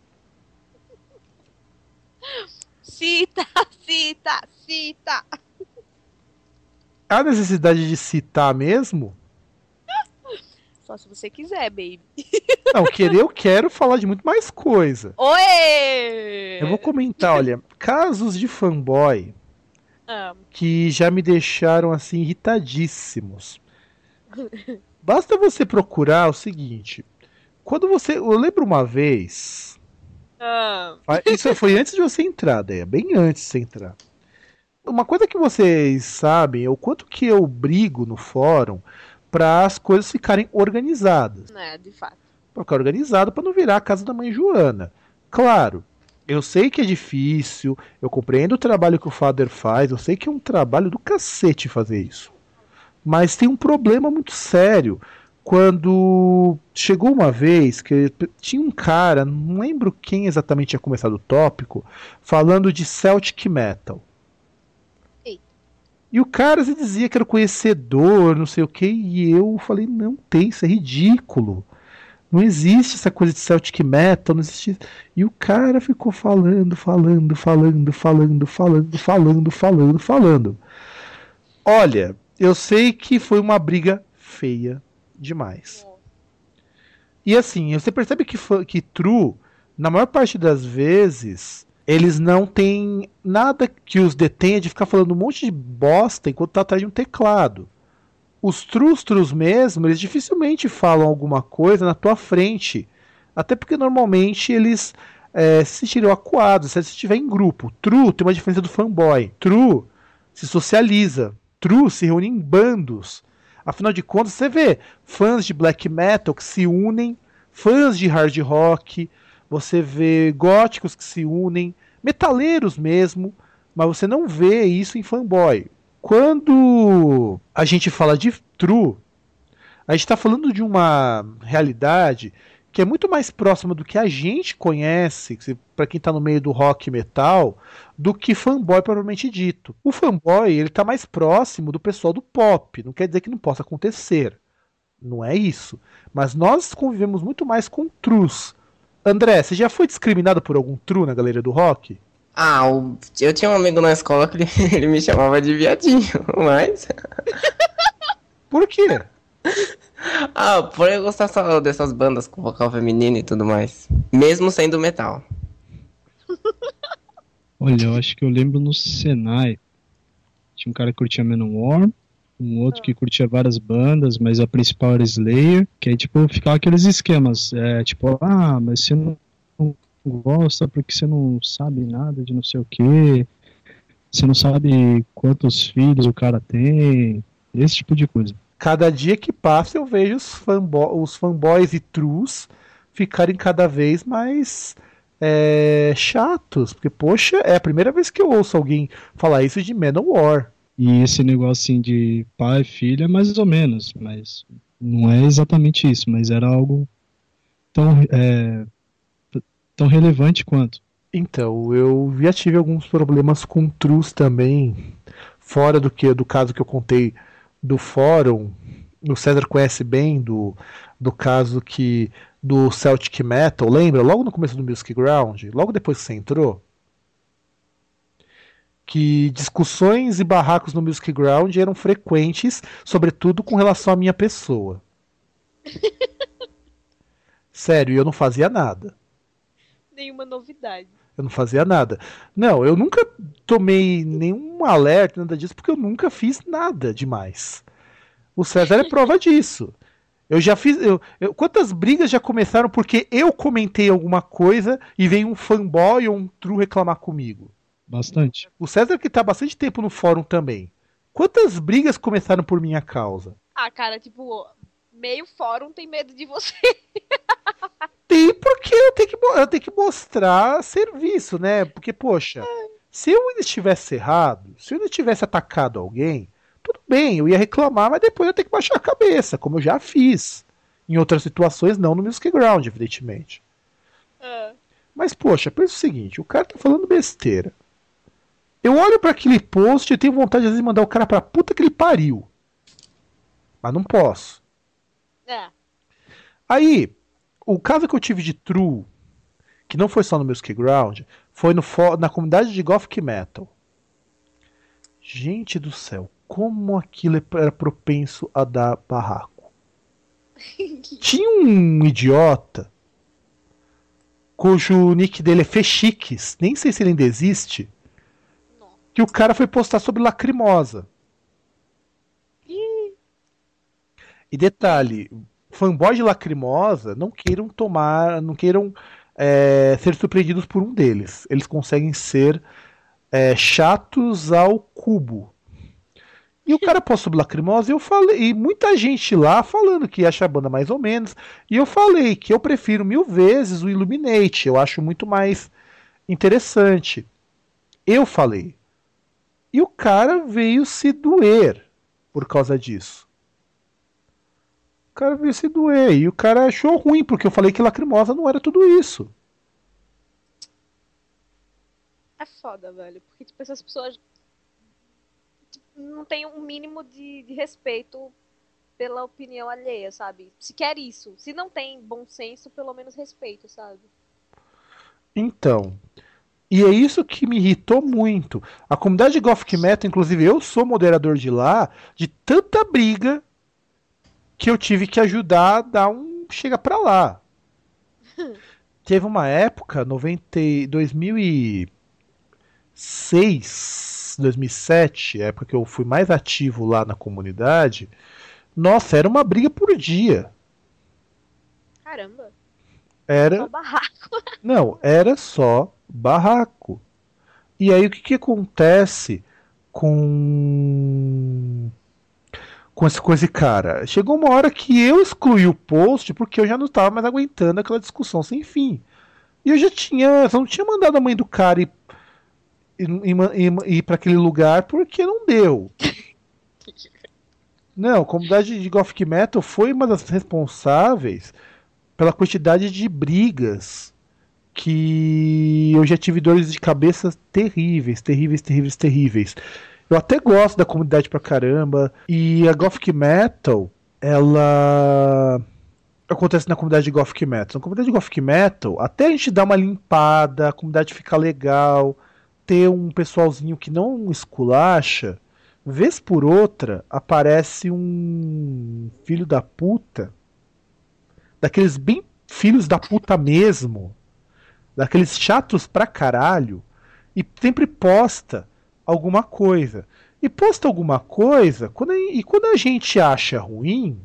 Cita, cita, cita. Há necessidade de citar mesmo? Só se você quiser, baby. Não, querer eu quero falar de muito mais coisa. Oi! Eu vou comentar, olha, casos de fanboy que já me deixaram assim irritadíssimos. Basta você procurar o seguinte. Quando você. Eu lembro uma vez. Ah. Isso foi antes de você entrar, Deia. Bem antes de você entrar. Uma coisa que vocês sabem é o quanto que eu brigo no fórum para as coisas ficarem organizadas. É, de fato. Pra ficar organizado para não virar a casa da mãe Joana. Claro, eu sei que é difícil, eu compreendo o trabalho que o Father faz, eu sei que é um trabalho do cacete fazer isso. Mas tem um problema muito sério. Quando chegou uma vez que tinha um cara, não lembro quem exatamente tinha começado o tópico, falando de Celtic Metal. E o cara se dizia que era conhecedor, não sei o que, e eu falei: não tem, isso é ridículo. Não existe essa coisa de Celtic Metal, não existe. E o cara ficou falando, falando, falando, falando, falando, falando, falando, falando. Olha, eu sei que foi uma briga feia demais. E assim, você percebe que, que True, na maior parte das vezes, eles não têm nada que os detenha de ficar falando um monte de bosta enquanto tá atrás de um teclado. Os trustros mesmo, eles dificilmente falam alguma coisa na tua frente. Até porque normalmente eles é, se tiram acuados, se estiver em grupo. True tem uma diferença do fanboy. True se socializa. True se reúne em bandos. Afinal de contas, você vê fãs de black metal que se unem, fãs de hard rock, você vê góticos que se unem, metaleiros mesmo, mas você não vê isso em fanboy. Quando a gente fala de true, a gente está falando de uma realidade que é muito mais próxima do que a gente conhece, para quem está no meio do rock metal, do que fanboy propriamente dito. O fanboy ele está mais próximo do pessoal do pop. Não quer dizer que não possa acontecer. Não é isso. Mas nós convivemos muito mais com trus. André, você já foi discriminado por algum true na galeria do rock? Ah, eu tinha um amigo na escola que ele (laughs) me chamava de viadinho, (laughs) mas. (laughs) Por quê? Ah, por eu gostar só dessas bandas com vocal feminino e tudo mais. Mesmo sendo metal. Olha, eu acho que eu lembro no Senai. Tinha um cara que curtia Manowar, um outro que curtia várias bandas, mas a principal era Slayer, que aí, tipo, ficava aqueles esquemas, é, tipo, ah, mas você não gosta porque você não sabe nada de não sei o que, você não sabe quantos filhos o cara tem, esse tipo de coisa. Cada dia que passa eu vejo os, fanbo os fanboys e trus ficarem cada vez mais é, chatos, porque, poxa, é a primeira vez que eu ouço alguém falar isso de Manowar. E esse negócio assim de pai e filha, mais ou menos, mas não é exatamente isso, mas era algo tão, é, tão relevante quanto. Então, eu já tive alguns problemas com trus também, fora do que do caso que eu contei do fórum. O César conhece bem do, do caso que do Celtic Metal, lembra? Logo no começo do Music Ground, logo depois que você entrou, que discussões e barracos no Music Ground eram frequentes, sobretudo com relação à minha pessoa. (laughs) Sério, eu não fazia nada. Nenhuma novidade. Eu não fazia nada. Não, eu nunca tomei nenhum alerta, nada disso, porque eu nunca fiz nada demais. O César é prova (laughs) disso. Eu já fiz. Eu, eu, quantas brigas já começaram porque eu comentei alguma coisa e vem um fanboy ou um true reclamar comigo? Bastante. O César que tá bastante tempo no fórum também. Quantas brigas começaram por minha causa? Ah, cara, tipo, meio fórum tem medo de você. (laughs) tem porque eu tenho que, eu tenho que mostrar serviço, né? Porque, poxa, se eu ainda estivesse errado, se eu ainda tivesse atacado alguém, tudo bem, eu ia reclamar, mas depois eu tenho que baixar a cabeça, como eu já fiz. Em outras situações, não no Music Ground, evidentemente. Uh. Mas, poxa, pensa o seguinte: o cara tá falando besteira. Eu olho para aquele post e tenho vontade de mandar o cara pra puta que ele pariu. Mas não posso. É. Aí, o caso que eu tive de True, que não foi só no Music Ground, foi no, na comunidade de Gothic Metal. Gente do céu, como aquilo era propenso a dar barraco. (laughs) Tinha um idiota cujo nick dele é Fechiques, nem sei se ele ainda existe, que o cara foi postar sobre lacrimosa. E detalhe, fanboys de lacrimosa não queiram tomar, não queiram é, ser surpreendidos por um deles. Eles conseguem ser é, chatos ao cubo. E o cara postou sobre Lacrimosa e eu falei, e muita gente lá falando que acha a banda mais ou menos. E eu falei que eu prefiro mil vezes o Illuminate, eu acho muito mais interessante. Eu falei. E o cara veio se doer por causa disso. O cara veio se doer. E o cara achou ruim, porque eu falei que lacrimosa não era tudo isso. É foda, velho. Porque, tipo, essas pessoas tipo, não têm um mínimo de, de respeito pela opinião alheia, sabe? Se quer isso. Se não tem bom senso, pelo menos respeito, sabe? Então. E é isso que me irritou muito. A comunidade de Gothic Metal, inclusive eu sou moderador de lá, de tanta briga que eu tive que ajudar a dar um chega pra lá. (laughs) Teve uma época, 90, 2006, 2007, época que eu fui mais ativo lá na comunidade. Nossa, era uma briga por dia. Caramba. Era. Só barraco. Não, era só barraco. E aí o que, que acontece com com essa coisa, cara? Chegou uma hora que eu excluí o post porque eu já não estava mais aguentando aquela discussão sem fim. E eu já tinha, eu não tinha mandado a mãe do cara ir, ir, ir, ir para aquele lugar porque não deu. (laughs) Não, a comunidade de Gothic Metal foi uma das responsáveis pela quantidade de brigas que eu já tive dores de cabeça terríveis, terríveis, terríveis, terríveis. Eu até gosto da comunidade pra caramba. E a Gothic Metal, ela acontece na comunidade de Gothic Metal. Na comunidade de Gothic Metal, até a gente dar uma limpada, a comunidade ficar legal, ter um pessoalzinho que não esculacha, vez por outra aparece um filho da puta, daqueles bem filhos da puta mesmo, daqueles chatos pra caralho, e sempre posta alguma coisa. E posta alguma coisa, quando, e quando a gente acha ruim,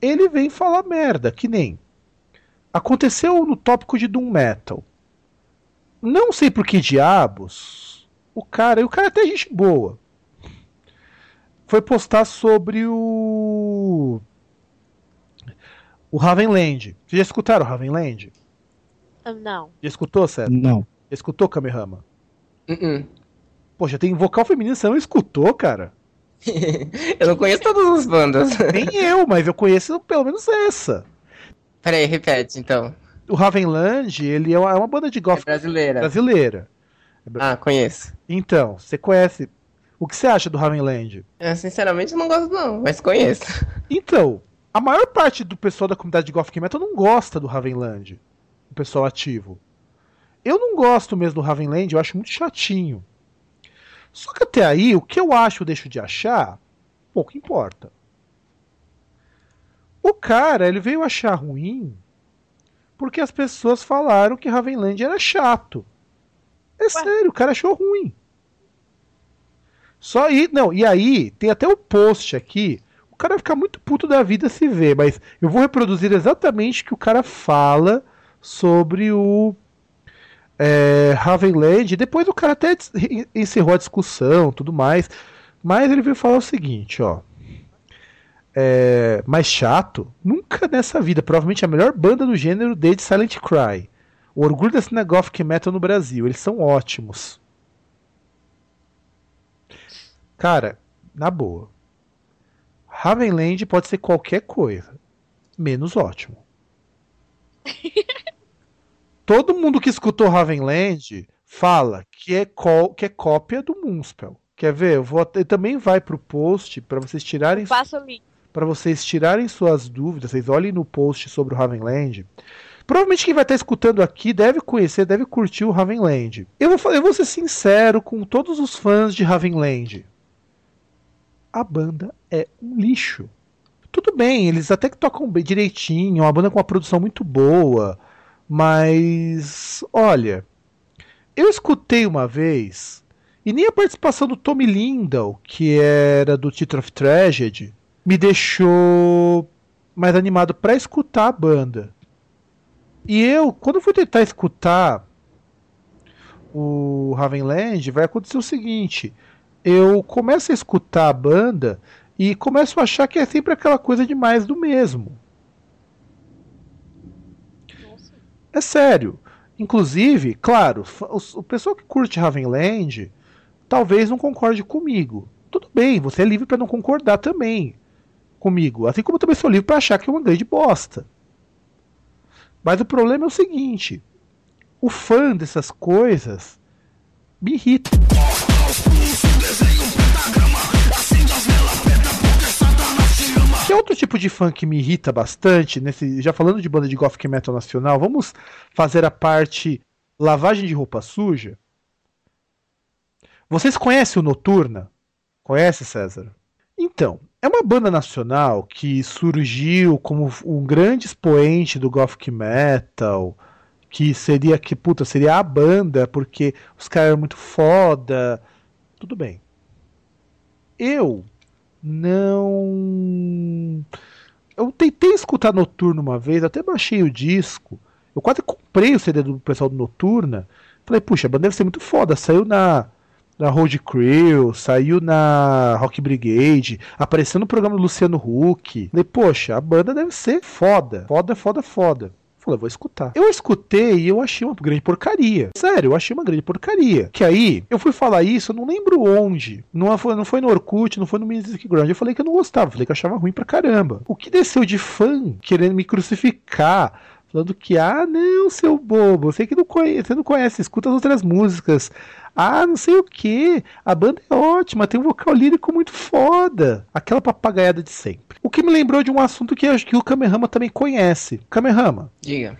ele vem falar merda, que nem. Aconteceu no tópico de Doom Metal. Não sei por que diabos, o cara, e o cara é até gente boa, foi postar sobre o. O Ravenland. Vocês já escutaram o Ravenland? Não. Já escutou, César? Não. Já escutou Kamehama? Uh -uh. Poxa, tem vocal feminino, você não escutou, cara? (laughs) eu não conheço todas as bandas. (laughs) Nem eu, mas eu conheço pelo menos essa. Peraí, repete então. O Ravenland, ele é uma, é uma banda de goth é brasileira. brasileira. Ah, conheço. Então, você conhece. O que você acha do Ravenland? Eu, sinceramente, não gosto não, mas conheço. Então, a maior parte do pessoal da comunidade de Gothic Metal não gosta do Ravenland. O pessoal ativo. Eu não gosto mesmo do Ravenland, eu acho muito chatinho. Só que até aí, o que eu acho ou deixo de achar, pouco importa. O cara, ele veio achar ruim porque as pessoas falaram que Ravenland era chato. É Ué? sério, o cara achou ruim. Só aí, não, e aí tem até o um post aqui. O cara vai ficar muito puto da vida se ver, mas eu vou reproduzir exatamente o que o cara fala sobre o é, Ravenland. Depois o cara até encerrou a discussão, tudo mais. Mas ele veio falar o seguinte, ó. É, mais chato, nunca nessa vida. Provavelmente a melhor banda do gênero desde Silent Cry. O orgulho da cena Metal no Brasil. Eles são ótimos. Cara, na boa. Ravenland pode ser qualquer coisa, menos ótimo. (laughs) Todo mundo que escutou Ravenland fala que é, que é cópia do Moonspell. Quer ver? Eu vou também vai pro post para vocês tirarem para vocês tirarem suas dúvidas. Vocês olhem no post sobre o Ravenland. Provavelmente quem vai estar escutando aqui deve conhecer, deve curtir o Ravenland. Eu vou, eu vou ser sincero com todos os fãs de Ravenland a banda é um lixo. Tudo bem, eles até que tocam bem direitinho, uma banda com uma produção muito boa, mas olha, eu escutei uma vez e nem a participação do Tommy Lindell, que era do Title of Tragedy, me deixou mais animado para escutar a banda. E eu, quando eu fui tentar escutar o Ravenland, vai acontecer o seguinte: eu começo a escutar a banda e começo a achar que é sempre aquela coisa de mais do mesmo. Nossa. É sério. Inclusive, claro, o pessoal que curte Ravenland talvez não concorde comigo. Tudo bem, você é livre para não concordar também comigo. Assim como eu também sou livre para achar que é uma grande bosta. Mas o problema é o seguinte: o fã dessas coisas me irrita. Outro tipo de fã que me irrita bastante, nesse, já falando de banda de gothic metal nacional, vamos fazer a parte lavagem de roupa suja. Vocês conhecem o Noturna? Conhece, César? Então, é uma banda nacional que surgiu como um grande expoente do gothic metal, que seria que puta, seria a banda porque os caras eram muito foda. Tudo bem. Eu não eu tentei escutar Noturno uma vez, até baixei o disco. Eu quase comprei o CD do pessoal do Noturna. Falei, puxa, a banda deve ser muito foda. Saiu na na Road Crew, saiu na Rock Brigade, apareceu no programa do Luciano Huck. Falei, poxa, a banda deve ser foda. Foda, foda, foda. Falei, vou escutar. Eu escutei e eu achei uma grande porcaria. Sério, eu achei uma grande porcaria. Que aí, eu fui falar isso, eu não lembro onde. Não foi, não foi no Orkut, não foi no Music Ground. Eu falei que eu não gostava, falei que eu achava ruim pra caramba. O que desceu de fã querendo me crucificar falando que, ah, não, seu bobo, você que não conhece, você não conhece, escuta as outras músicas. Ah, não sei o que. A banda é ótima, tem um vocal lírico muito foda. Aquela papagaiada de sempre. O que me lembrou de um assunto que acho que o Kamehameha também conhece. Kamehameha. Diga.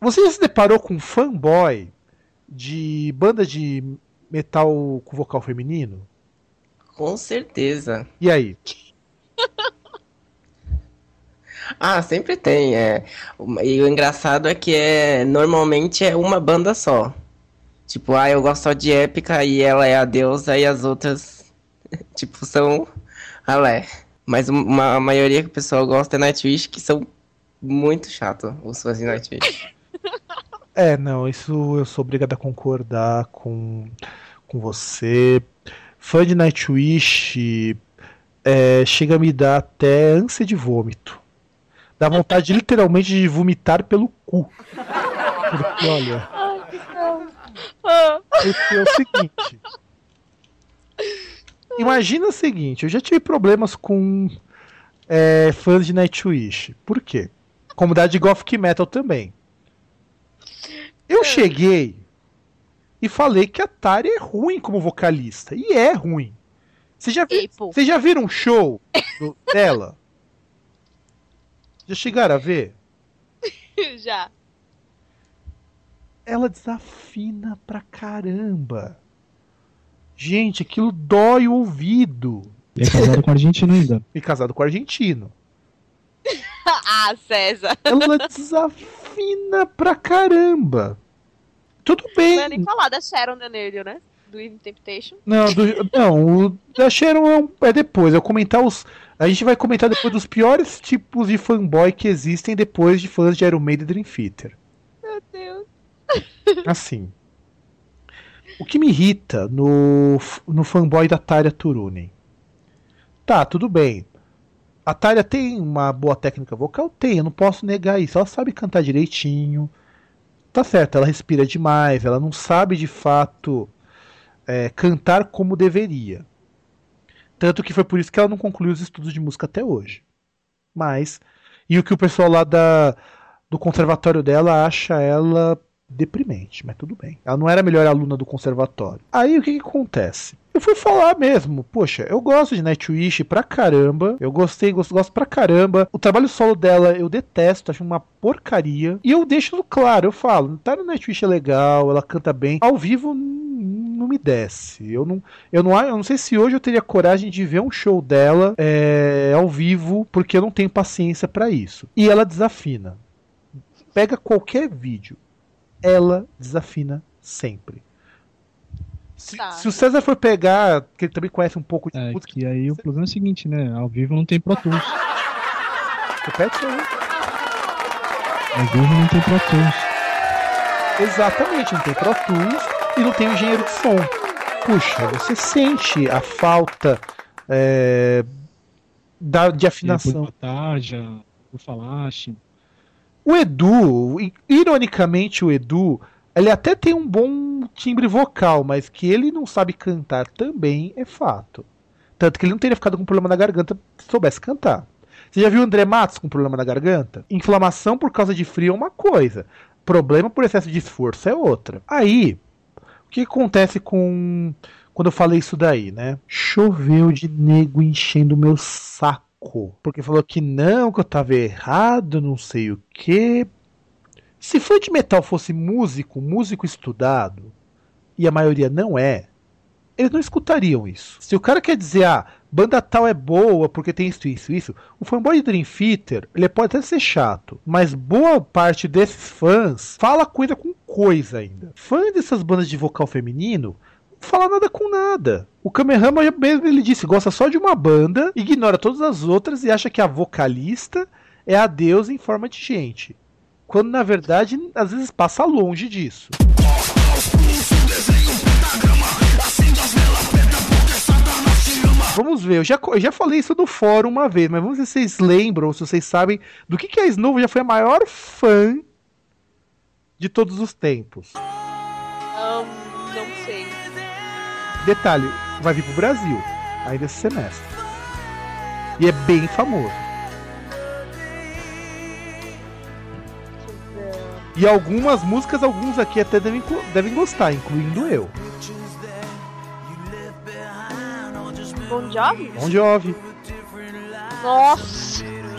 Você já se deparou com um fanboy de banda de metal com vocal feminino? Com certeza. E aí? (laughs) ah, sempre tem. É. E o engraçado é que é normalmente é uma banda só. Tipo, ah, eu gosto só de épica e ela é a deusa e as outras, (laughs) tipo, são Alé. Mas uma, a maioria que o pessoal gosta é Nightwish, que são muito chato os fãs de Nightwish. (laughs) É, não, isso eu sou obrigado a concordar com, com você. Fã de Nightwish é, chega a me dar até ânsia de vômito. Dá vontade literalmente de vomitar pelo cu. (laughs) Porque, olha. Porque é o seguinte. Imagina o seguinte, eu já tive problemas com é, fãs de Nightwish. Por quê? Comunidade de Gothic Metal também. Eu é. cheguei e falei que a Tari é ruim como vocalista. E é ruim. Vocês já, vi, já viram um show do, dela? Já chegaram a ver? (laughs) Já ela desafina pra caramba. Gente, aquilo dói o ouvido. E é casado com argentino ainda. (laughs) E casado com argentino. (laughs) ah, César. Ela desafina pra caramba. Tudo bem. Não nem falar da Sharon Danelio, né? Do Even Temptation. Não, do, não, o da Sharon é, um, é depois. Eu comentar os. A gente vai comentar depois dos piores tipos de fanboy que existem depois de fãs de Iron Maiden e Dream Theater. Meu Deus. (laughs) Assim. O que me irrita no, no fanboy da Tária Turunen. Tá, tudo bem. A Tária tem uma boa técnica vocal? Tem, eu não posso negar isso. Ela sabe cantar direitinho. Tá certo, ela respira demais, ela não sabe de fato é, cantar como deveria. Tanto que foi por isso que ela não concluiu os estudos de música até hoje. Mas. E o que o pessoal lá da, do conservatório dela acha ela deprimente, mas tudo bem. Ela não era a melhor aluna do conservatório. Aí o que, que acontece? Eu fui falar mesmo, poxa, eu gosto de Nightwish pra caramba. Eu gostei, gosto, gosto pra caramba. O trabalho solo dela eu detesto, acho uma porcaria. E eu deixo claro, eu falo, tá no Nightwish é legal, ela canta bem. Ao vivo não me desce. Eu não, eu não, eu não sei se hoje eu teria coragem de ver um show dela é, ao vivo, porque eu não tenho paciência para isso. E ela desafina. Pega qualquer vídeo ela desafina sempre. Se, tá. se, o César for pegar, que ele também conhece um pouco de é, música. E aí o problema é o seguinte, né? Ao vivo não tem Pro Tools. Repete aí. Ao vivo não tem Pro Tools. Exatamente, não tem Pro Tools e não tem engenheiro de som. Puxa, você sente a falta é, da, de afinação. Por tarja, por falache. O Edu, ironicamente, o Edu, ele até tem um bom timbre vocal, mas que ele não sabe cantar também é fato. Tanto que ele não teria ficado com problema na garganta se soubesse cantar. Você já viu o André Matos com problema na garganta? Inflamação por causa de frio é uma coisa. Problema por excesso de esforço é outra. Aí, o que acontece com. Quando eu falei isso daí, né? Choveu de nego enchendo o meu saco criticou, porque falou que não, que eu tava errado, não sei o que. Se fã de metal fosse músico, músico estudado, e a maioria não é, eles não escutariam isso. Se o cara quer dizer, ah, banda tal é boa porque tem isso, isso, isso, o fanboy de Dream Theater, ele pode até ser chato, mas boa parte desses fãs fala coisa com coisa ainda. Fã dessas bandas de vocal feminino não fala nada com nada. O Kamehameha mesmo ele disse, gosta só de uma banda, ignora todas as outras e acha que a vocalista é a deusa em forma de gente. Quando na verdade, às vezes passa longe disso. Vamos ver, eu já, eu já falei isso no fórum uma vez, mas vamos ver se vocês lembram, se vocês sabem do que, que a Snow já foi a maior fã de todos os tempos. Não sei. Detalhe, vai vir pro Brasil ainda esse semestre. E é bem famoso. E algumas músicas, alguns aqui até devem, devem gostar, incluindo eu. Bon Jovi? Bon Jovi. Nossa!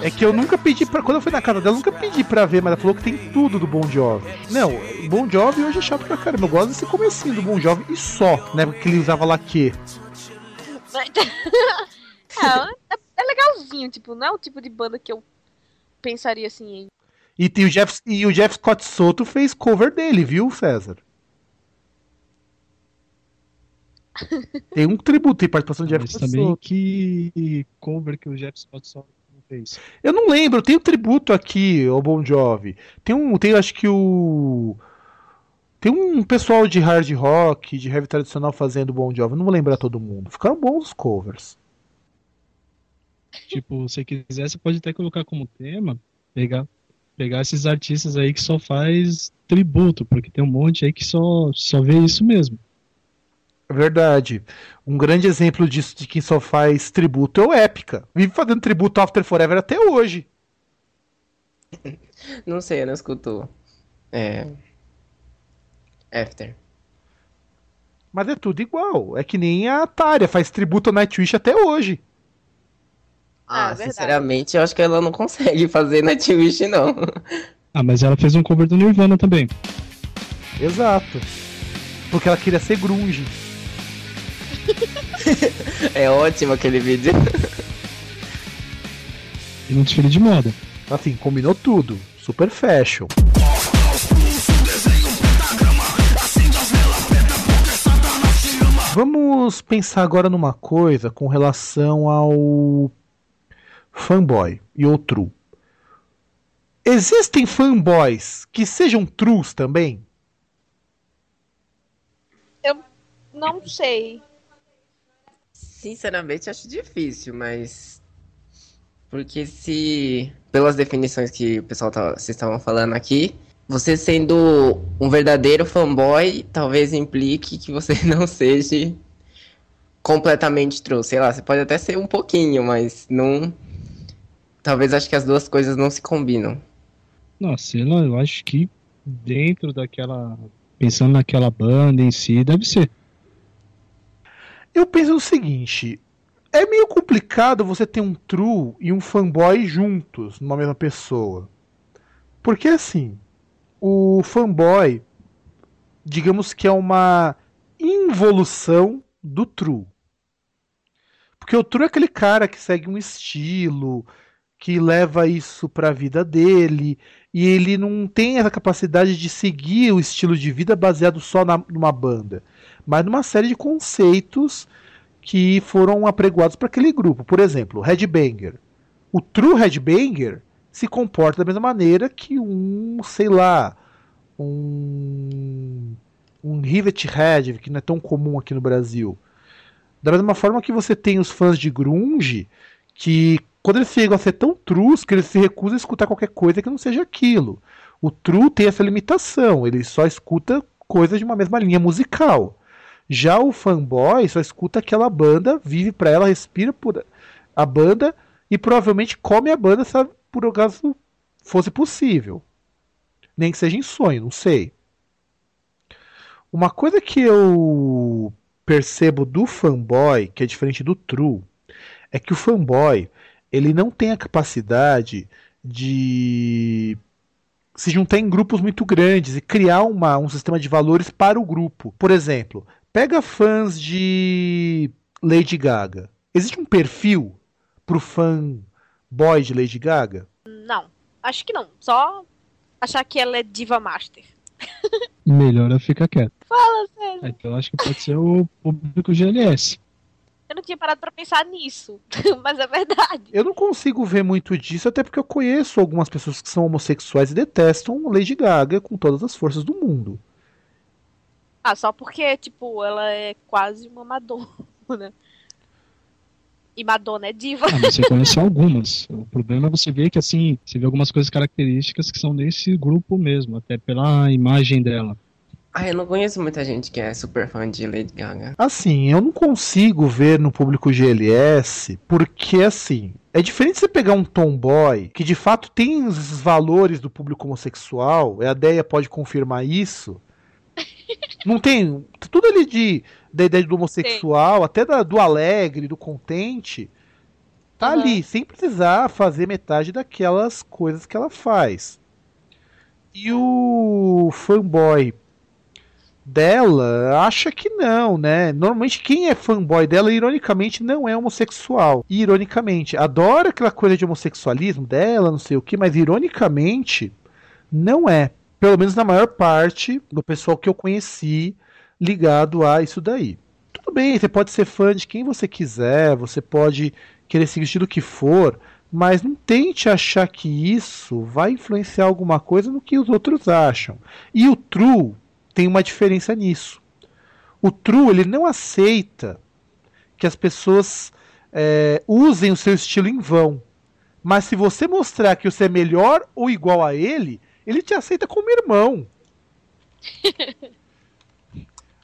É que eu nunca pedi pra. Quando eu fui na casa dela, eu nunca pedi pra ver, mas ela falou que tem tudo do Bon Jovi. Não, Bon Jovi hoje é chato pra caramba. Eu gosto desse comecinho do Bon Jovi e só, né? Porque ele usava laque. (laughs) é, é legalzinho, tipo, não é o tipo de banda que eu pensaria assim em. E, e, o Jeff, e o Jeff Scott Soto fez cover dele, viu, César? (laughs) Tem um tributo, tem participação de Jeff Scott também Soto. que cover que o Jeff Scott Soto fez. Eu não lembro, tem um tributo aqui ao Bon Jovi. Tem um, tem acho que o tem um pessoal de hard rock, de heavy tradicional fazendo Bon Jovi, não vou lembrar todo mundo. Ficaram bons os covers. Tipo, se quiser, você pode até colocar como tema, pegar pegar esses artistas aí que só faz tributo, porque tem um monte aí que só, só vê isso mesmo. Verdade. Um grande exemplo disso de quem só faz tributo é o Épica. Vive fazendo tributo After Forever até hoje. (laughs) Não sei, eu não escuto. É. After. Mas é tudo igual. É que nem a Atari faz tributo ao Nightwish até hoje. Ah, ah sinceramente, eu acho que ela não consegue fazer Nightwish, não. (laughs) Ah, mas ela fez um cover do Nirvana também. Exato. Porque ela queria ser grunge. (laughs) é ótimo aquele vídeo. E no desfile de moda. Assim, combinou tudo. Super fashion. Vamos pensar agora numa coisa com relação ao fanboy e o true. Existem fanboys que sejam trues também? Eu não sei. Sinceramente, acho difícil, mas. Porque se. Pelas definições que o pessoal tá, vocês estavam falando aqui, você sendo um verdadeiro fanboy, talvez implique que você (laughs) não seja completamente true. Sei lá, você pode até ser um pouquinho, mas não talvez acho que as duas coisas não se combinam. Nossa, eu acho que dentro daquela. Pensando naquela banda em si, deve ser. Eu penso o seguinte: é meio complicado você ter um true e um fanboy juntos numa mesma pessoa. Porque assim, o fanboy, digamos que é uma involução do true. Porque o true é aquele cara que segue um estilo, que leva isso para a vida dele e ele não tem essa capacidade de seguir o estilo de vida baseado só na, numa banda, mas numa série de conceitos que foram apregoados para aquele grupo. Por exemplo, Headbanger. O true Headbanger se comporta da mesma maneira que um, sei lá, um um Rivet Head, que não é tão comum aqui no Brasil. Da mesma forma que você tem os fãs de grunge que quando eles chegam a ser tão trus que eles se recusam a escutar qualquer coisa que não seja aquilo. O true tem essa limitação, ele só escuta coisas de uma mesma linha musical. Já o fanboy só escuta aquela banda, vive para ela, respira por a banda e provavelmente come a banda se por acaso fosse possível. Nem que seja em sonho, não sei. Uma coisa que eu percebo do fanboy, que é diferente do true, é que o fanboy ele não tem a capacidade de se juntar em grupos muito grandes e criar uma, um sistema de valores para o grupo. Por exemplo, pega fãs de Lady Gaga. Existe um perfil pro fã boy de Lady Gaga? Não, acho que não. Só achar que ela é diva master. Melhor ela ficar quieta. Fala, César. Então acho que pode ser o público GLS. Eu não tinha parado para pensar nisso, (laughs) mas é verdade. Eu não consigo ver muito disso, até porque eu conheço algumas pessoas que são homossexuais e detestam Lady Gaga com todas as forças do mundo. Ah, só porque, tipo, ela é quase uma Madonna. (laughs) E Madonna é diva. Ah, você conhece algumas. O problema é você ver que, assim, você vê algumas coisas características que são desse grupo mesmo, até pela imagem dela. Ah, eu não conheço muita gente que é super fã de Lady Gaga. Assim, eu não consigo ver no público GLS, porque assim, é diferente você pegar um tomboy que de fato tem os valores do público homossexual, e a Deia pode confirmar isso. Não tem. Tudo ali de, da ideia do homossexual, até da, do alegre, do contente, tá uhum. ali, sem precisar fazer metade daquelas coisas que ela faz. E o fanboy dela acha que não, né? Normalmente quem é fanboy dela, ironicamente, não é homossexual. Ironicamente, adora aquela coisa de homossexualismo dela, não sei o que, mas ironicamente não é. Pelo menos na maior parte do pessoal que eu conheci ligado a isso daí. Tudo bem, você pode ser fã de quem você quiser, você pode querer se vestir do que for, mas não tente achar que isso vai influenciar alguma coisa no que os outros acham. E o True tem uma diferença nisso. O true ele não aceita que as pessoas é, usem o seu estilo em vão. Mas se você mostrar que você é melhor ou igual a ele, ele te aceita como irmão. (laughs)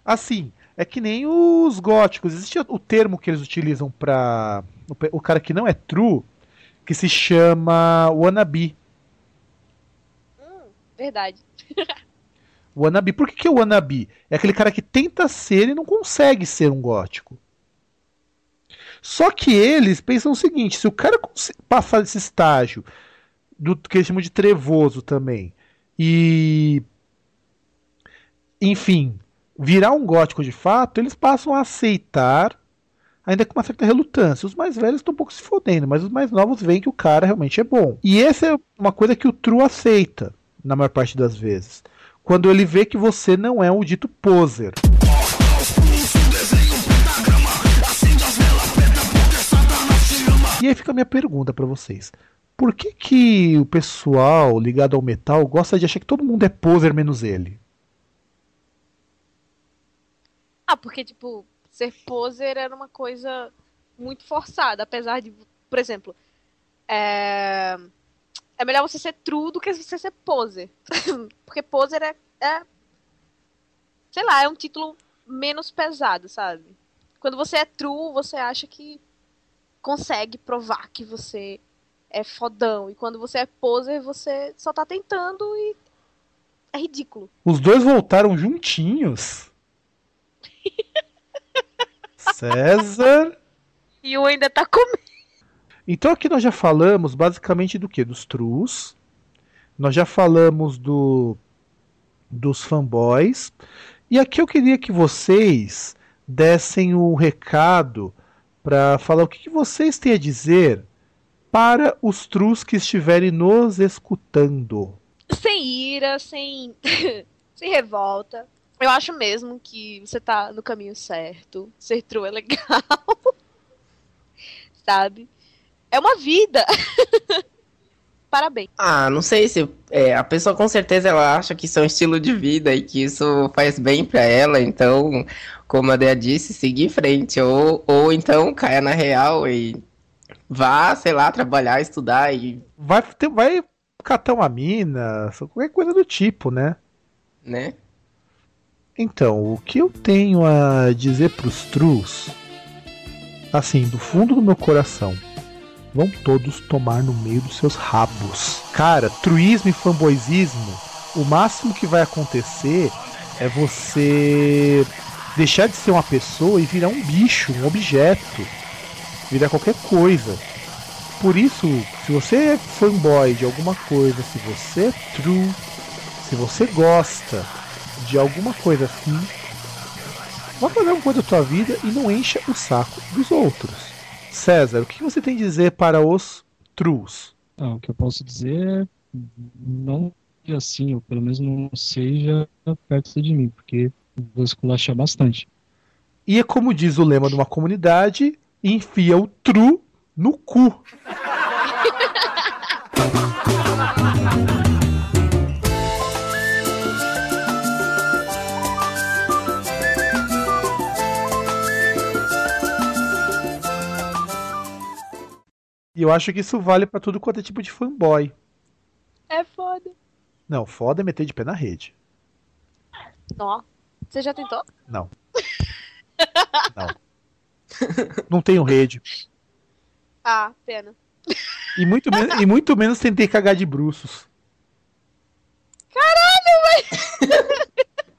Assim, é que nem os góticos. Existe o termo que eles utilizam para o cara que não é true, que se chama wannabe. Hum, verdade. (laughs) Wannabe. Por que, que é o wannabe? É aquele cara que tenta ser e não consegue ser um gótico. Só que eles pensam o seguinte: se o cara passar desse estágio, do que eles chamam de trevoso também, e. Enfim, virar um gótico de fato, eles passam a aceitar, ainda com uma certa relutância. Os mais velhos estão um pouco se fodendo, mas os mais novos veem que o cara realmente é bom. E essa é uma coisa que o True aceita, na maior parte das vezes quando ele vê que você não é um dito poser. E aí fica a minha pergunta para vocês. Por que, que o pessoal ligado ao metal gosta de achar que todo mundo é poser menos ele? Ah, porque, tipo, ser poser era uma coisa muito forçada, apesar de, por exemplo, é é melhor você ser true do que você ser poser. (laughs) Porque poser é, é. Sei lá, é um título menos pesado, sabe? Quando você é true, você acha que consegue provar que você é fodão. E quando você é poser, você só tá tentando e. É ridículo. Os dois voltaram juntinhos. (laughs) César. E o ainda tá comendo. Então aqui nós já falamos basicamente do que? Dos trus. Nós já falamos do dos fanboys. E aqui eu queria que vocês dessem um recado para falar o que, que, vocês têm a dizer para os trus que estiverem nos escutando. Sem ira, sem, (laughs) sem revolta. Eu acho mesmo que você tá no caminho certo. Ser true é legal. (laughs) Sabe? É uma vida. (laughs) Parabéns. Ah, não sei se. É, a pessoa com certeza ela acha que isso é um estilo de vida e que isso faz bem para ela, então, como a Dea disse, seguir em frente. Ou, ou então caia na real e vá, sei lá, trabalhar, estudar e. Vai, ter, vai catar uma mina, qualquer coisa do tipo, né? Né? Então, o que eu tenho a dizer pros trus, assim, do fundo do meu coração vão todos tomar no meio dos seus rabos. Cara, truísmo e fanboyismo, o máximo que vai acontecer é você deixar de ser uma pessoa e virar um bicho, um objeto, virar qualquer coisa. por isso, se você é fanboy de alguma coisa, se você é true, se você gosta de alguma coisa assim, vá fazer alguma coisa da sua vida e não encha o saco dos outros. César, o que você tem a dizer para os trues? Ah, o que eu posso dizer é não assim, ou pelo menos não seja perto de mim, porque vou esculachar bastante. E é como diz o lema de uma comunidade, enfia o true no cu. E eu acho que isso vale para tudo quanto é tipo de fanboy. É foda. Não, foda é meter de pé na rede. Ó. Você já tentou? Não. (laughs) Não. Não tenho rede. Ah, pena. E muito, e muito menos tentei cagar de bruços. Caralho, velho! (laughs)